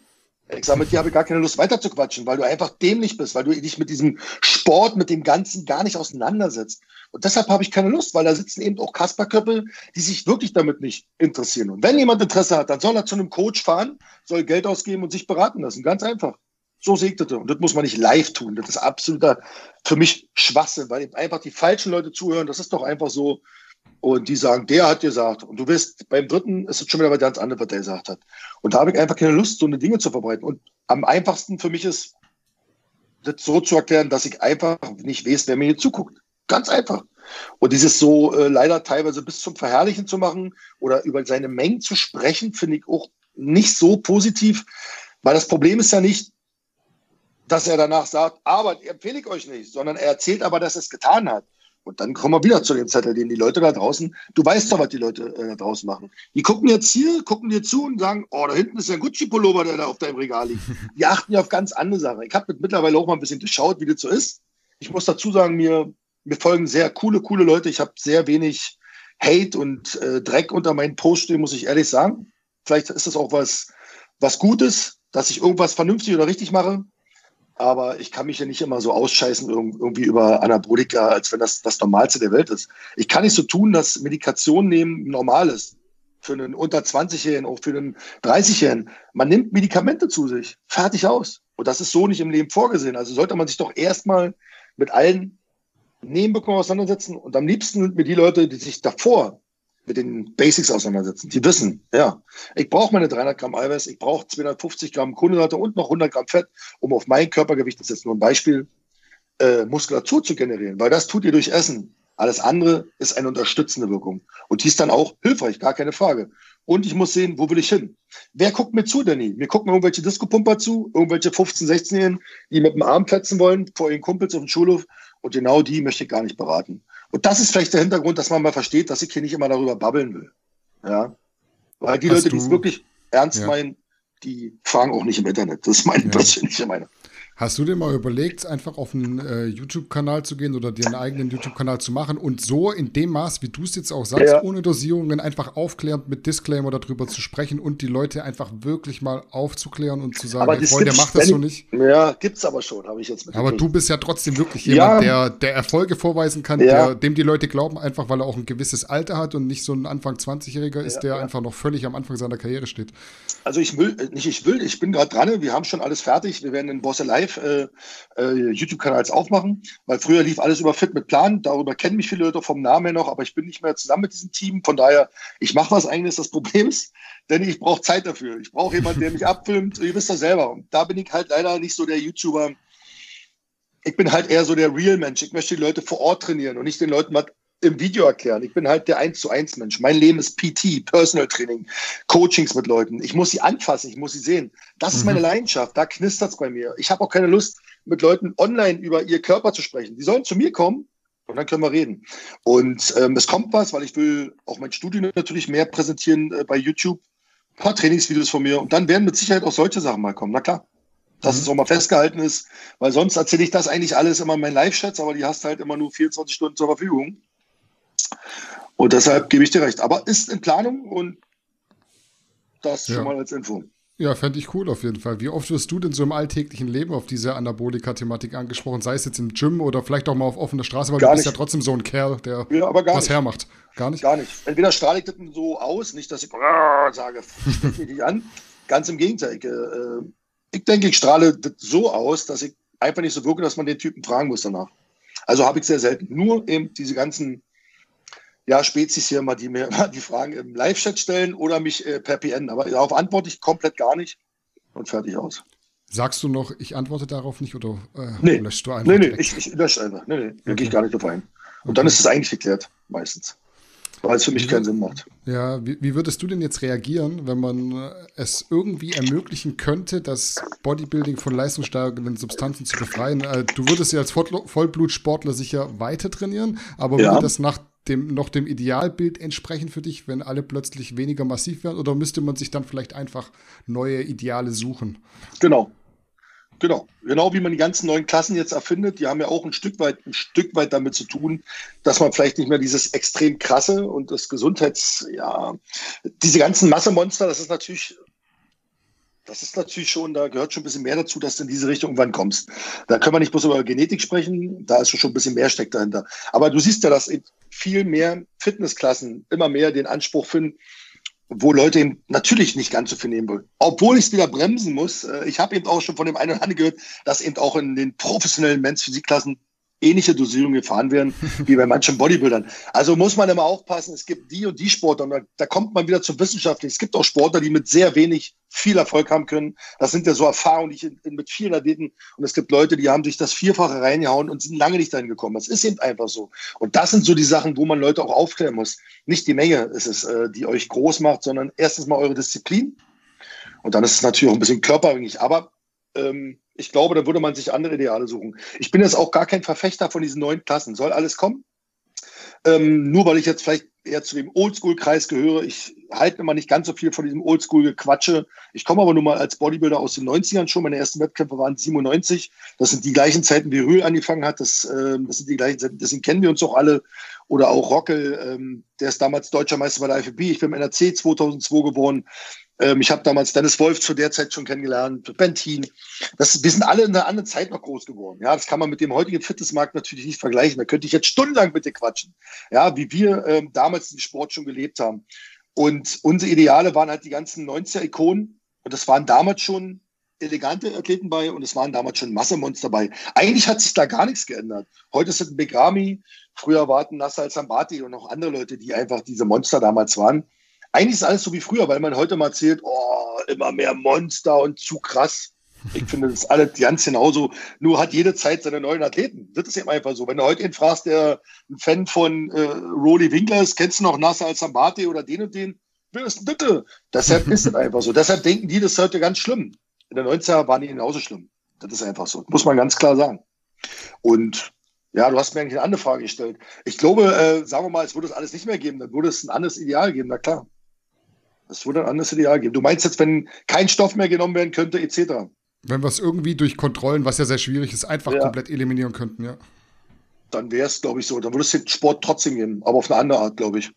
Ich sage, mit dir habe ich gar keine Lust weiter zu quatschen, weil du einfach dämlich bist, weil du dich mit diesem Sport, mit dem Ganzen gar nicht auseinandersetzt. Und deshalb habe ich keine Lust, weil da sitzen eben auch Kasperköppel, die sich wirklich damit nicht interessieren. Und wenn jemand Interesse hat, dann soll er zu einem Coach fahren, soll Geld ausgeben und sich beraten lassen. Ganz einfach. So sehe ich. Und das muss man nicht live tun. Das ist absoluter für mich Schwachsinn, weil eben einfach die falschen Leute zuhören. Das ist doch einfach so, und die sagen, der hat gesagt. Und du wirst beim dritten ist es schon wieder was ganz anderes, was der gesagt hat. Und da habe ich einfach keine Lust, so eine Dinge zu verbreiten. Und am einfachsten für mich ist, das so zu erklären, dass ich einfach nicht weiß, wer mir hier zuguckt. Ganz einfach. Und dieses so äh, leider teilweise bis zum Verherrlichen zu machen oder über seine Mengen zu sprechen, finde ich auch nicht so positiv, weil das Problem ist ja nicht, dass er danach sagt, aber empfehle ich euch nicht, sondern er erzählt aber, dass er es getan hat. Und dann kommen wir wieder zu dem Zettel, den die Leute da draußen, du weißt doch, was die Leute äh, da draußen machen. Die gucken jetzt hier, gucken dir zu und sagen, oh, da hinten ist ja ein Gucci-Pullover, der da auf deinem Regal liegt. Die achten ja auf ganz andere Sachen. Ich habe mittlerweile auch mal ein bisschen geschaut, wie das so ist. Ich muss dazu sagen, mir, mir folgen sehr coole, coole Leute. Ich habe sehr wenig Hate und äh, Dreck unter meinen Posts stehen, muss ich ehrlich sagen. Vielleicht ist das auch was, was Gutes, dass ich irgendwas vernünftig oder richtig mache aber ich kann mich ja nicht immer so ausscheißen irgendwie über Anabolika, als wenn das das Normalste der Welt ist. Ich kann nicht so tun, dass Medikation nehmen normal ist. Für einen unter 20-Jährigen, auch für einen 30-Jährigen. Man nimmt Medikamente zu sich. Fertig aus. Und das ist so nicht im Leben vorgesehen. Also sollte man sich doch erstmal mit allen Nebenwirkungen auseinandersetzen und am liebsten sind mir die Leute, die sich davor mit den Basics auseinandersetzen. Die wissen, ja, ich brauche meine 300 Gramm Eiweiß, ich brauche 250 Gramm Kohlenhydrate und noch 100 Gramm Fett, um auf mein Körpergewicht, das ist jetzt nur ein Beispiel, äh, Muskulatur zu generieren, weil das tut ihr durch Essen. Alles andere ist eine unterstützende Wirkung. Und die ist dann auch hilfreich, gar keine Frage. Und ich muss sehen, wo will ich hin? Wer guckt mir zu, Danny? Mir gucken irgendwelche Disco-Pumper zu, irgendwelche 15-, 16-Jährigen, die mit dem Arm fetzen wollen vor ihren Kumpels auf dem Schulhof. Und genau die möchte ich gar nicht beraten. Und das ist vielleicht der Hintergrund, dass man mal versteht, dass ich hier nicht immer darüber babbeln will. Ja. Weil die Hast Leute, die es wirklich ernst ja. meinen, die fragen auch nicht im Internet. Das ist meine ja. persönliche Meinung.
Hast du dir mal überlegt, einfach auf einen äh, YouTube-Kanal zu gehen oder dir einen eigenen YouTube-Kanal zu machen und so in dem Maß, wie du es jetzt auch sagst, ja. ohne Dosierungen einfach aufklärend mit Disclaimer darüber zu sprechen und die Leute einfach wirklich mal aufzuklären und zu sagen, hey, Freunde, mach das so nicht?
Ja, gibt's aber schon, habe ich jetzt
mit. Aber du bist ja trotzdem wirklich jemand, ja. der, der Erfolge vorweisen kann, ja. der, dem die Leute glauben, einfach weil er auch ein gewisses Alter hat und nicht so ein Anfang 20-Jähriger ist, der einfach noch völlig am Anfang seiner Karriere steht.
Also ich will, nicht ich will, ich bin gerade dran, wir haben schon alles fertig, wir werden in Bosse Live live äh, äh, YouTube-Kanals aufmachen, weil früher lief alles über Fit mit Plan. Darüber kennen mich viele Leute vom Namen her noch, aber ich bin nicht mehr zusammen mit diesem Team. Von daher, ich mache was eigenes. Das Problem ist, denn ich brauche Zeit dafür. Ich brauche jemanden, der mich abfilmt. Ihr wisst das selber. Und da bin ich halt leider nicht so der YouTuber. Ich bin halt eher so der Real-Mensch. Ich möchte die Leute vor Ort trainieren und nicht den Leuten was im Video erklären. Ich bin halt der 1 zu 1 Mensch. Mein Leben ist PT, Personal Training, Coachings mit Leuten. Ich muss sie anfassen, ich muss sie sehen. Das ist meine mhm. Leidenschaft. Da knistert es bei mir. Ich habe auch keine Lust, mit Leuten online über ihr Körper zu sprechen. Die sollen zu mir kommen und dann können wir reden. Und ähm, es kommt was, weil ich will auch mein Studio natürlich mehr präsentieren äh, bei YouTube. Ein paar Trainingsvideos von mir und dann werden mit Sicherheit auch solche Sachen mal kommen. Na klar dass mhm. es auch mal festgehalten ist, weil sonst erzähle ich das eigentlich alles immer in meinen Live-Chats, aber die hast halt immer nur 24 Stunden zur Verfügung. Und deshalb gebe ich dir recht. Aber ist in Planung und Das ja. schon mal als Info.
Ja, fände ich cool auf jeden Fall. Wie oft wirst du denn so im alltäglichen Leben auf diese Anabolika-Thematik angesprochen, sei es jetzt im Gym oder vielleicht auch mal auf offener Straße, weil gar du bist nicht. ja trotzdem so ein Kerl, der
ja,
was
nicht.
hermacht. Gar nicht?
Gar nicht. Entweder strahle ich das so aus, nicht, dass ich sage, sprich mich an. Ganz im Gegenteil. Ich, äh, ich denke, ich strahle das so aus, dass ich einfach nicht so wirke, dass man den Typen fragen muss danach. Also habe ich sehr selten. Nur eben diese ganzen ja, Spezies hier mal, die mir die Fragen im Live-Chat stellen oder mich äh, per PN. Aber darauf antworte ich komplett gar nicht und fertig aus.
Sagst du noch, ich antworte darauf nicht oder
äh, nee. löschst du einfach? Nee, nee, ich, ich lösche einfach. Nee, nee, okay. da gehe ich gar nicht drauf ein. Und okay. dann ist es eigentlich geklärt, meistens weil es für mich keinen Sinn macht.
Ja, wie, wie, würdest du denn jetzt reagieren, wenn man äh, es irgendwie ermöglichen könnte, das Bodybuilding von leistungssteigernden Substanzen zu befreien? Äh, du würdest ja als Vollblutsportler sicher weiter trainieren, aber ja. würde das nach dem, noch dem Idealbild entsprechen für dich, wenn alle plötzlich weniger massiv werden? Oder müsste man sich dann vielleicht einfach neue Ideale suchen?
Genau, Genau, genau wie man die ganzen neuen Klassen jetzt erfindet, die haben ja auch ein Stück weit, ein Stück weit damit zu tun, dass man vielleicht nicht mehr dieses extrem krasse und das Gesundheits, ja, diese ganzen Massemonster, das ist natürlich, das ist natürlich schon, da gehört schon ein bisschen mehr dazu, dass du in diese Richtung irgendwann kommst. Da können wir nicht bloß über Genetik sprechen, da ist schon ein bisschen mehr steckt dahinter. Aber du siehst ja, dass viel mehr Fitnessklassen immer mehr den Anspruch finden, wo Leute eben natürlich nicht ganz so viel nehmen wollen. Obwohl ich es wieder bremsen muss. Äh, ich habe eben auch schon von dem einen oder anderen gehört, dass eben auch in den professionellen Men's Physikklassen ähnliche Dosierungen gefahren werden wie bei manchen Bodybuildern. Also muss man immer aufpassen, es gibt die und die Sportler, da, da kommt man wieder zum Wissenschaftlichen. Es gibt auch Sportler, die mit sehr wenig viel Erfolg haben können. Das sind ja so Erfahrungen, die ich in, in, mit vielen Athleten und es gibt Leute, die haben sich das Vierfache reingehauen und sind lange nicht dahin gekommen. Das ist eben einfach so. Und das sind so die Sachen, wo man Leute auch aufklären muss. Nicht die Menge ist es, äh, die euch groß macht, sondern erstens mal eure Disziplin. Und dann ist es natürlich auch ein bisschen körperabhängig. Aber ähm, ich glaube, da würde man sich andere Ideale suchen. Ich bin jetzt auch gar kein Verfechter von diesen neuen Klassen. Soll alles kommen? Ähm, nur weil ich jetzt vielleicht eher zu dem Oldschool-Kreis gehöre. Ich halte immer nicht ganz so viel von diesem Oldschool-Gequatsche. Ich komme aber nun mal als Bodybuilder aus den 90ern schon. Meine ersten Wettkämpfe waren 97. Das sind die gleichen Zeiten, wie Rühl angefangen hat. Das, äh, das sind die gleichen Zeiten, deswegen kennen wir uns auch alle. Oder auch Rockel, ähm, der ist damals deutscher Meister bei der IFB. Ich bin im NRC 2002 geboren. Ähm, ich habe damals Dennis Wolf zu der Zeit schon kennengelernt, Bentin. Das, wir sind alle in einer anderen Zeit noch groß geworden. Ja, das kann man mit dem heutigen Fitnessmarkt natürlich nicht vergleichen. Da könnte ich jetzt stundenlang mit dir quatschen. Ja, wie wir ähm, damals den Sport schon gelebt haben. Und unsere Ideale waren halt die ganzen 90er-Ikonen. Und das waren damals schon elegante Athleten bei und es waren damals schon Massemonster bei. Eigentlich hat sich da gar nichts geändert. Heute ist es ein Begrami, früher warten Nassal Sambati und noch andere Leute, die einfach diese Monster damals waren eigentlich ist alles so wie früher, weil man heute mal erzählt, oh, immer mehr Monster und zu krass. Ich finde das alles ganz genauso. Nur hat jede Zeit seine neuen Athleten. Das ist eben einfach so. Wenn du heute ihn fragst, der ein Fan von äh, Rolly Winkler ist, kennst du noch Nasser als Sambate oder den und den? Wer ist denn bitte? Deshalb ist es einfach so. Deshalb denken die, das ist heute ganz schlimm. In der 90er waren die genauso schlimm. Das ist einfach so. Muss man ganz klar sagen. Und ja, du hast mir eigentlich eine andere Frage gestellt. Ich glaube, äh, sagen wir mal, es würde es alles nicht mehr geben, dann würde es ein anderes Ideal geben, na klar. Es würde ein anderes Ideal geben. Du meinst jetzt, wenn kein Stoff mehr genommen werden könnte, etc.
Wenn wir es irgendwie durch Kontrollen, was ja sehr schwierig ist, einfach ja. komplett eliminieren könnten, ja.
Dann wäre es, glaube ich, so. Dann würde es den Sport trotzdem geben, aber auf eine andere Art, glaube ich.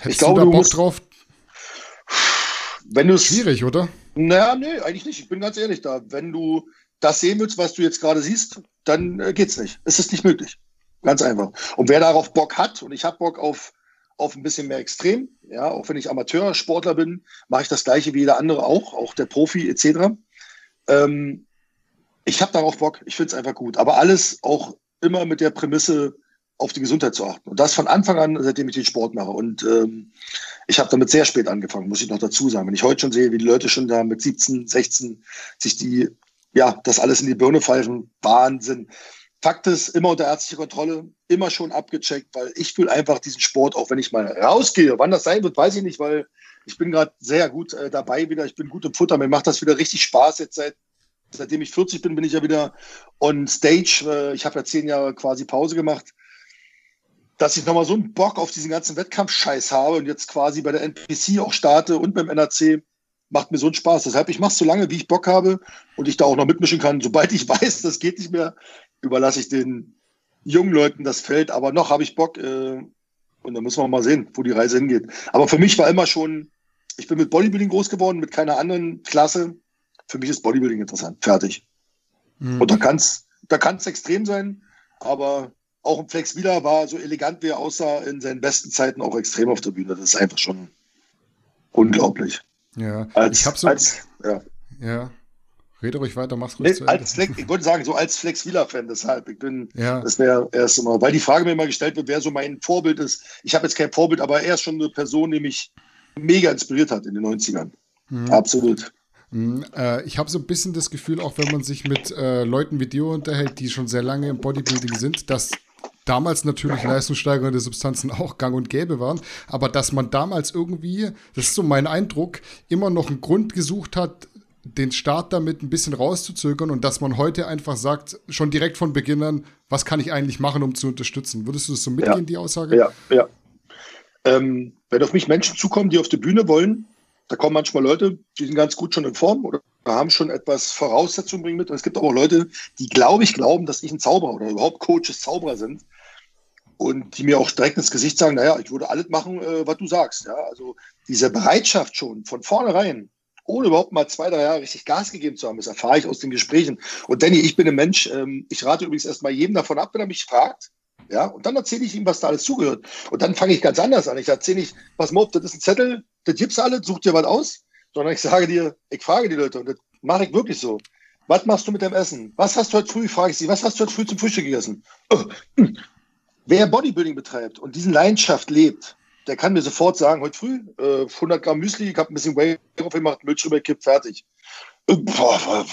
Hättest ich glaube, du da Bock musst, drauf?
Wenn
Schwierig, oder?
Naja, nee, eigentlich nicht. Ich bin ganz ehrlich da. Wenn du das sehen willst, was du jetzt gerade siehst, dann äh, geht's nicht. Es ist nicht möglich. Ganz einfach. Und wer darauf Bock hat, und ich habe Bock auf auf ein bisschen mehr Extrem. Ja, auch wenn ich Amateursportler bin, mache ich das gleiche wie jeder andere auch, auch der Profi etc. Ähm, ich habe darauf Bock, ich finde es einfach gut. Aber alles auch immer mit der Prämisse, auf die Gesundheit zu achten. Und das von Anfang an, seitdem ich den Sport mache. Und ähm, ich habe damit sehr spät angefangen, muss ich noch dazu sagen. Wenn ich heute schon sehe, wie die Leute schon da mit 17, 16 sich die, ja, das alles in die Birne pfeifen, Wahnsinn. Fakt ist, immer unter ärztlicher Kontrolle, immer schon abgecheckt, weil ich will einfach diesen Sport, auch wenn ich mal rausgehe, wann das sein wird, weiß ich nicht, weil ich bin gerade sehr gut äh, dabei wieder. Ich bin gut im Futter. Mir macht das wieder richtig Spaß. Jetzt seit, seitdem ich 40 bin, bin ich ja wieder on Stage. Äh, ich habe ja zehn Jahre quasi Pause gemacht. Dass ich nochmal so einen Bock auf diesen ganzen Wettkampfscheiß habe und jetzt quasi bei der NPC auch starte und beim NRC, macht mir so einen Spaß. Deshalb, ich mache es so lange, wie ich Bock habe und ich da auch noch mitmischen kann. Sobald ich weiß, das geht nicht mehr, überlasse ich den jungen Leuten das Feld. Aber noch habe ich Bock äh, und dann müssen wir mal sehen, wo die Reise hingeht. Aber für mich war immer schon ich bin mit Bodybuilding groß geworden, mit keiner anderen Klasse. Für mich ist Bodybuilding interessant. Fertig. Mhm. Und da kann es da kann's extrem sein, aber auch ein Flex Wheeler war so elegant, wie er aussah, in seinen besten Zeiten auch extrem auf der Bühne. Das ist einfach schon unglaublich.
Ja,
als, ich habe so. Als, ja.
ja. Rede ruhig weiter, mach's ruhig
nee, als Flex, Ich wollte sagen, so als Flex Wheeler-Fan, deshalb. Ich bin, ja. das wäre erst immer, weil die Frage mir immer gestellt wird, wer so mein Vorbild ist. Ich habe jetzt kein Vorbild, aber er ist schon eine Person, die mich mega inspiriert hat in den 90ern. Mhm. Absolut.
Mhm, äh, ich habe so ein bisschen das Gefühl, auch wenn man sich mit äh, Leuten wie dir unterhält, die schon sehr lange im Bodybuilding sind, dass damals natürlich leistungssteigernde Substanzen auch gang und gäbe waren, aber dass man damals irgendwie, das ist so mein Eindruck, immer noch einen Grund gesucht hat, den Start damit ein bisschen rauszuzögern und dass man heute einfach sagt, schon direkt von Beginn an, was kann ich eigentlich machen, um zu unterstützen? Würdest du das so mitgehen,
ja.
die Aussage?
Ja, ja. Ähm, wenn auf mich Menschen zukommen, die auf die Bühne wollen, da kommen manchmal Leute, die sind ganz gut schon in Form oder haben schon etwas Voraussetzungen bringen mit. Und es gibt aber auch Leute, die, glaube ich, glauben, dass ich ein Zauberer oder überhaupt Coaches Zauberer sind und die mir auch direkt ins Gesicht sagen, naja, ich würde alles machen, äh, was du sagst. Ja? Also diese Bereitschaft schon von vornherein, ohne überhaupt mal zwei, drei Jahre richtig Gas gegeben zu haben, das erfahre ich aus den Gesprächen. Und Danny, ich bin ein Mensch, ähm, ich rate übrigens erstmal jedem davon ab, wenn er mich fragt. Ja, und dann erzähle ich ihm, was da alles zugehört. Und dann fange ich ganz anders an. Ich erzähle nicht, pass mal auf, das ist ein Zettel, das gibt's alles, such dir was aus, sondern ich sage dir, ich frage die Leute und das mache ich wirklich so. Was machst du mit deinem Essen? Was hast du heute früh? Frage ich sie. Was hast du heute früh zum Frühstück gegessen? Oh, hm. Wer Bodybuilding betreibt und diesen Leidenschaft lebt, der kann mir sofort sagen, heute früh äh, 100 Gramm Müsli, ich habe ein bisschen Whey drauf gemacht, Milch drüber gekippt, fertig. Äh, boah,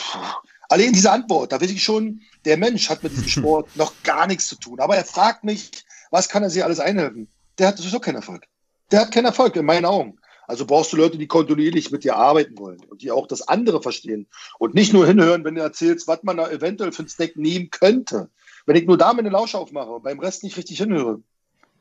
Allein diese Antwort, da weiß ich schon, der Mensch hat mit diesem Sport noch gar nichts zu tun. Aber er fragt mich, was kann er sich alles einhelfen? Der hat sowieso keinen Erfolg. Der hat keinen Erfolg in meinen Augen. Also brauchst du Leute, die kontinuierlich mit dir arbeiten wollen und die auch das andere verstehen und nicht nur hinhören, wenn du erzählst, was man da eventuell für ein Snack nehmen könnte. Wenn ich nur da meine Lausche aufmache und beim Rest nicht richtig hinhöre,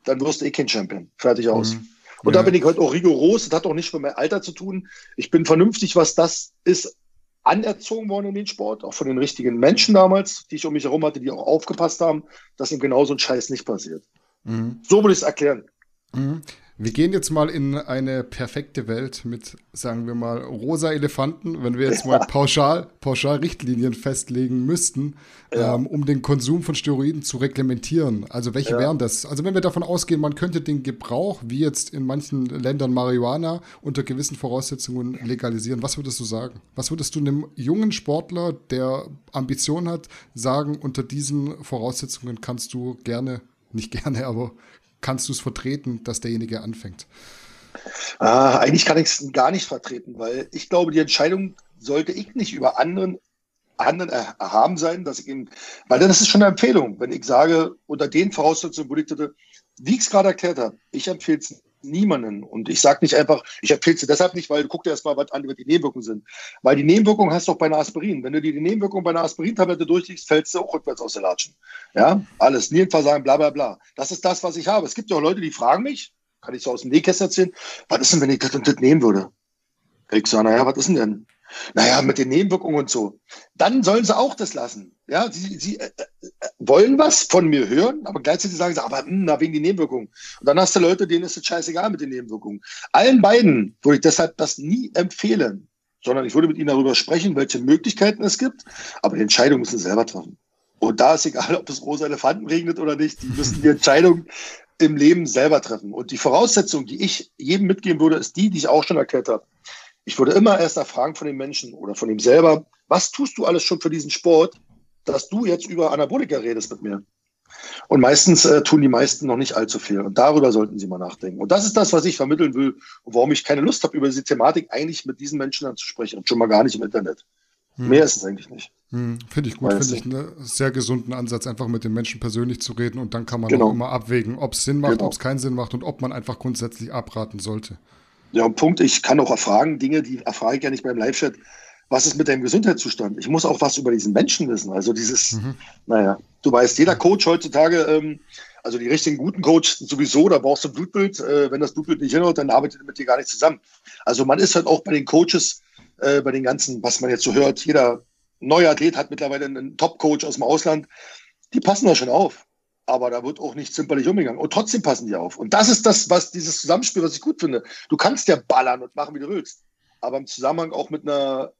dann wirst du eh kein Champion. Fertig aus. Mhm. Und ja. da bin ich heute auch rigoros. Das hat auch nicht mit meinem Alter zu tun. Ich bin vernünftig, was das ist, anerzogen worden in den Sport, auch von den richtigen Menschen damals, die ich um mich herum hatte, die auch aufgepasst haben, dass ihm genau so ein Scheiß nicht passiert. Mhm. So würde ich es erklären.
Mhm. Wir gehen jetzt mal in eine perfekte Welt mit, sagen wir mal, rosa Elefanten, wenn wir jetzt mal pauschal, pauschal Richtlinien festlegen müssten, ja. ähm, um den Konsum von Steroiden zu reglementieren. Also welche ja. wären das? Also wenn wir davon ausgehen, man könnte den Gebrauch, wie jetzt in manchen Ländern Marihuana, unter gewissen Voraussetzungen legalisieren, was würdest du sagen? Was würdest du einem jungen Sportler, der Ambition hat, sagen, unter diesen Voraussetzungen kannst du gerne, nicht gerne, aber kannst du es vertreten, dass derjenige anfängt?
Ah, eigentlich kann ich es gar nicht vertreten, weil ich glaube, die Entscheidung sollte ich nicht über anderen anderen erhaben sein, dass ich ihm, weil dann ist es schon eine Empfehlung, wenn ich sage, unter den Voraussetzungen, wo ich wie ich es gerade erklärt habe, ich empfehle es niemanden. Und ich sage nicht einfach, ich empfehle es deshalb nicht, weil du guck dir erstmal was an, was die Nebenwirkungen sind. Weil die Nebenwirkungen hast du auch bei einer Aspirin. Wenn du dir die Nebenwirkungen bei einer Aspirin-Tablette durchliegst, fällst du auch rückwärts aus der Latschen. Ja, alles, Nierenversagen, bla bla bla. Das ist das, was ich habe. Es gibt ja auch Leute, die fragen mich, kann ich so aus dem Nähkästchen erzählen, was ist denn, wenn ich das und das nehmen würde? Ich sage, naja, was ist denn denn? Naja, mit den Nebenwirkungen und so. Dann sollen sie auch das lassen. Ja, sie, sie äh, äh, wollen was von mir hören, aber gleichzeitig sagen sie, aber mh, hm, wegen die Nebenwirkungen. Und dann hast du Leute, denen ist es scheißegal mit den Nebenwirkungen. Allen beiden würde ich deshalb das nie empfehlen, sondern ich würde mit ihnen darüber sprechen, welche Möglichkeiten es gibt, aber die Entscheidung müssen sie selber treffen. Und da ist egal, ob es rosa Elefanten regnet oder nicht, die müssen die Entscheidung im Leben selber treffen. Und die Voraussetzung, die ich jedem mitgeben würde, ist die, die ich auch schon erklärt habe. Ich würde immer erst erfragen von den Menschen oder von ihm selber, was tust du alles schon für diesen Sport, dass du jetzt über Anabolika redest mit mir? Und meistens äh, tun die meisten noch nicht allzu viel. Und darüber sollten sie mal nachdenken. Und das ist das, was ich vermitteln will und warum ich keine Lust habe, über diese Thematik eigentlich mit diesen Menschen anzusprechen. Und schon mal gar nicht im Internet. Hm. Mehr ist es eigentlich nicht.
Hm. Finde ich gut, finde ich einen sehr gesunden Ansatz, einfach mit den Menschen persönlich zu reden und dann kann man genau. auch immer abwägen, ob es Sinn macht, genau. ob es keinen Sinn macht und ob man einfach grundsätzlich abraten sollte.
Ja, Punkt, ich kann auch erfragen, Dinge, die erfrage ich ja nicht beim Live-Chat. Was ist mit deinem Gesundheitszustand? Ich muss auch was über diesen Menschen wissen. Also dieses, mhm. naja, du weißt, jeder Coach heutzutage, ähm, also die richtigen guten Coach sowieso, da brauchst du ein Blutbild. Äh, wenn das Blutbild nicht hinhaut, dann arbeitet er mit dir gar nicht zusammen. Also man ist halt auch bei den Coaches, äh, bei den ganzen, was man jetzt so hört, jeder neue Athlet hat mittlerweile einen Top-Coach aus dem Ausland. Die passen da schon auf. Aber da wird auch nicht zimperlich umgegangen. Und trotzdem passen die auf. Und das ist das, was dieses Zusammenspiel, was ich gut finde. Du kannst ja ballern und machen, wie du willst. Aber im Zusammenhang auch mit einer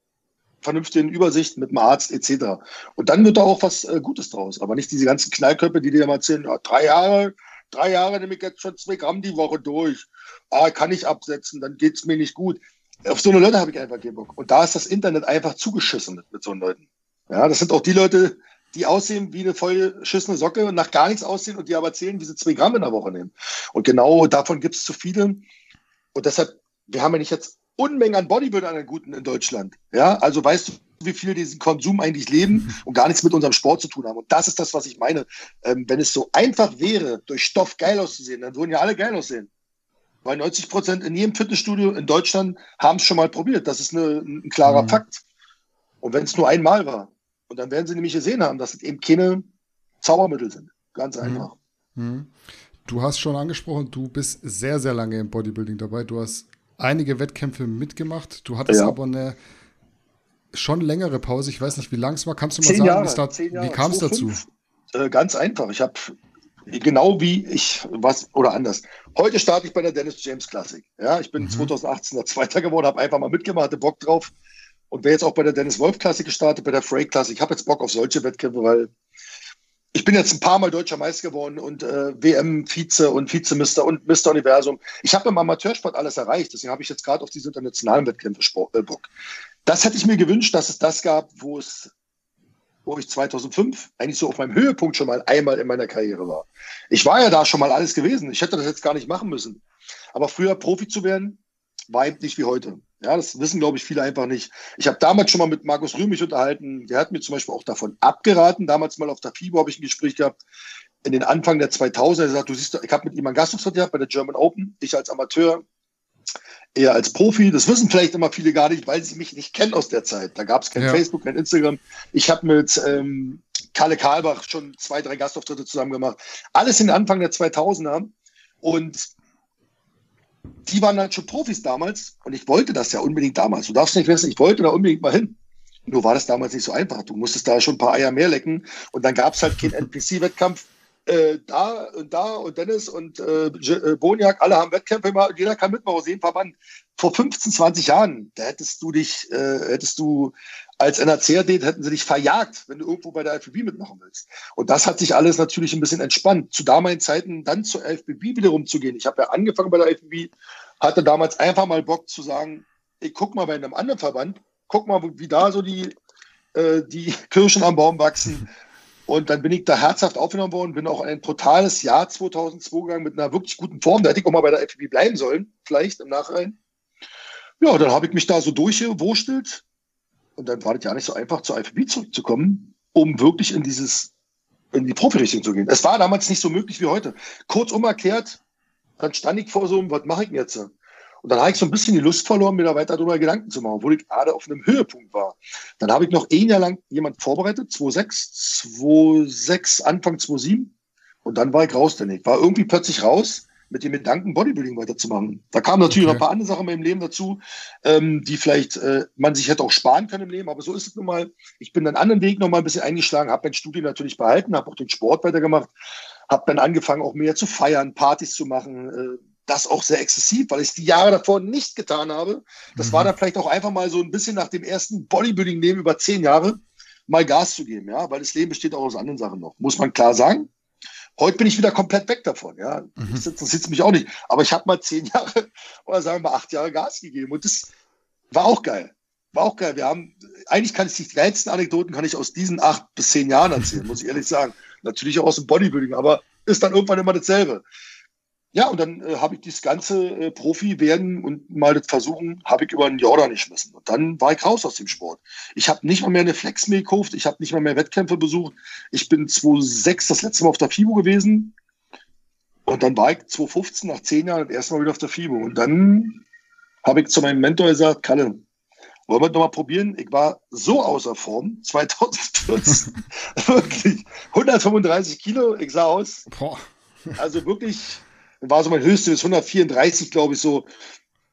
vernünftigen Übersicht, mit einem Arzt etc. Und dann wird da auch was äh, Gutes draus. Aber nicht diese ganzen Knallköpfe, die dir mal erzählen, ja, drei Jahre, drei Jahre nehme ich jetzt schon zwei Gramm die Woche durch. Ah, kann ich absetzen, dann geht es mir nicht gut. Auf so eine Leute habe ich einfach keinen Bock. Und da ist das Internet einfach zugeschissen mit, mit so Leuten. Ja, das sind auch die Leute, die aussehen wie eine vollgeschissene Socke und nach gar nichts aussehen und die aber erzählen, wie sie zwei Gramm in der Woche nehmen. Und genau davon gibt es zu viele. Und deshalb, wir haben ja nicht jetzt Unmengen an Bodybuildern an Guten in Deutschland. Ja, also weißt du, wie viel diesen Konsum eigentlich leben und gar nichts mit unserem Sport zu tun haben. Und das ist das, was ich meine. Ähm, wenn es so einfach wäre, durch Stoff geil auszusehen, dann würden ja alle geil aussehen. Weil 90 Prozent in jedem Fitnessstudio in Deutschland haben es schon mal probiert. Das ist eine, ein klarer mhm. Fakt. Und wenn es nur einmal war, und dann werden sie nämlich gesehen haben, dass es eben keine Zaubermittel sind. Ganz mhm. einfach.
Mhm. Du hast schon angesprochen, du bist sehr, sehr lange im Bodybuilding dabei. Du hast einige Wettkämpfe mitgemacht. Du hattest ja. aber eine schon längere Pause. Ich weiß nicht, wie lang es war. Kannst du mal
zehn
sagen,
Jahre, da, wie kam es dazu? Äh, ganz einfach. Ich habe genau wie ich was oder anders. Heute starte ich bei der Dennis James Classic. Ja, ich bin mhm. 2018 der Zweiter geworden, habe einfach mal mitgemacht, hatte Bock drauf und wäre jetzt auch bei der Dennis Wolf Classic gestartet, bei der Classic. Ich habe jetzt Bock auf solche Wettkämpfe, weil ich bin jetzt ein paar Mal deutscher Meister geworden und äh, WM-Vize und Vizemister und Mr. Universum. Ich habe im Amateursport alles erreicht, deswegen habe ich jetzt gerade auf diese internationalen Wettkämpfe Sport, äh, Bock. Das hätte ich mir gewünscht, dass es das gab, wo es wo ich 2005 eigentlich so auf meinem Höhepunkt schon mal einmal in meiner Karriere war. Ich war ja da schon mal alles gewesen. Ich hätte das jetzt gar nicht machen müssen. Aber früher Profi zu werden, war eben nicht wie heute. Ja, das wissen, glaube ich, viele einfach nicht. Ich habe damals schon mal mit Markus Rühmich unterhalten. Der hat mir zum Beispiel auch davon abgeraten. Damals mal auf der FIBO habe ich ein Gespräch gehabt. In den Anfang der 2000er. Er sagt, du siehst, ich habe mit ihm einen Gastauftritt gehabt bei der German Open. Ich als Amateur, er als Profi. Das wissen vielleicht immer viele gar nicht, weil sie mich nicht kennen aus der Zeit. Da gab es kein ja. Facebook, kein Instagram. Ich habe mit ähm, Kalle Karlbach schon zwei, drei Gastauftritte zusammen gemacht. Alles in den Anfang der 2000er. Und die waren halt schon Profis damals und ich wollte das ja unbedingt damals. Du darfst nicht wissen, ich wollte da unbedingt mal hin. Nur war das damals nicht so einfach. Du musstest da schon ein paar Eier mehr lecken und dann gab es halt keinen NPC-Wettkampf. Äh, da und da und Dennis und äh, äh, Boniak, alle haben Wettkämpfe gemacht, jeder kann mitmachen aus jedem Verband. Vor 15, 20 Jahren, da hättest du dich, äh, hättest du als NRC-Athlet hätten sie dich verjagt, wenn du irgendwo bei der FBB mitmachen willst. Und das hat sich alles natürlich ein bisschen entspannt. Zu damaligen Zeiten dann zur FBB wiederum zu gehen. Ich habe ja angefangen bei der FBB, hatte damals einfach mal Bock zu sagen, ich guck mal bei einem anderen Verband, guck mal, wie da so die, äh, die Kirschen am Baum wachsen. Und dann bin ich da herzhaft aufgenommen worden, bin auch ein totales Jahr 2002 gegangen mit einer wirklich guten Form. Da hätte ich auch mal bei der FBB bleiben sollen, vielleicht im Nachhinein. Ja, dann habe ich mich da so durchgewurstelt, und dann war das ja nicht so einfach, zur IFB zurückzukommen, um wirklich in dieses, in die Profirichtung zu gehen. Es war damals nicht so möglich wie heute. Kurzum erklärt, dann stand ich vor so einem, was mache ich denn jetzt? Und dann habe ich so ein bisschen die Lust verloren, mir da weiter darüber Gedanken zu machen, obwohl ich gerade auf einem Höhepunkt war. Dann habe ich noch ein Jahr lang jemand vorbereitet, 2,6, 2,6, Anfang 2,7. Und dann war ich raus, denn ich war irgendwie plötzlich raus mit dem Gedanken, Bodybuilding weiterzumachen. Da kamen natürlich okay. noch ein paar andere Sachen in meinem Leben dazu, ähm, die vielleicht äh, man sich hätte auch sparen können im Leben, aber so ist es nun mal. Ich bin einen anderen Weg noch mal ein bisschen eingeschlagen, habe mein Studium natürlich behalten, habe auch den Sport weitergemacht, habe dann angefangen, auch mehr zu feiern, Partys zu machen. Äh, das auch sehr exzessiv, weil ich es die Jahre davor nicht getan habe. Das mhm. war dann vielleicht auch einfach mal so ein bisschen nach dem ersten Bodybuilding-Leben über zehn Jahre mal Gas zu geben, ja, weil das Leben besteht auch aus anderen Sachen noch, muss man klar sagen. Heute bin ich wieder komplett weg davon. Ja, mhm. das interessiert mich auch nicht. Aber ich habe mal zehn Jahre oder sagen wir mal acht Jahre Gas gegeben und das war auch geil. War auch geil. Wir haben, eigentlich kann ich die geilsten Anekdoten kann ich aus diesen acht bis zehn Jahren erzählen, muss ich ehrlich sagen. Natürlich auch aus dem Bodybuilding, aber ist dann irgendwann immer dasselbe. Ja, und dann äh, habe ich das ganze äh, Profi werden und mal das versuchen, habe ich über einen Jordan geschmissen. Und dann war ich raus aus dem Sport. Ich habe nicht mal mehr eine Flex mehr gekauft, ich habe nicht mal mehr Wettkämpfe besucht. Ich bin 2006 das letzte Mal auf der FIBO gewesen. Und dann war ich 2015 nach zehn Jahren das erste Mal wieder auf der FIBO. Und dann habe ich zu meinem Mentor gesagt, Kalle, wollen wir nochmal probieren? Ich war so außer Form, 2014, wirklich 135 Kilo, ich sah aus. Boah. Also wirklich war so mein höchstes 134, glaube ich, so.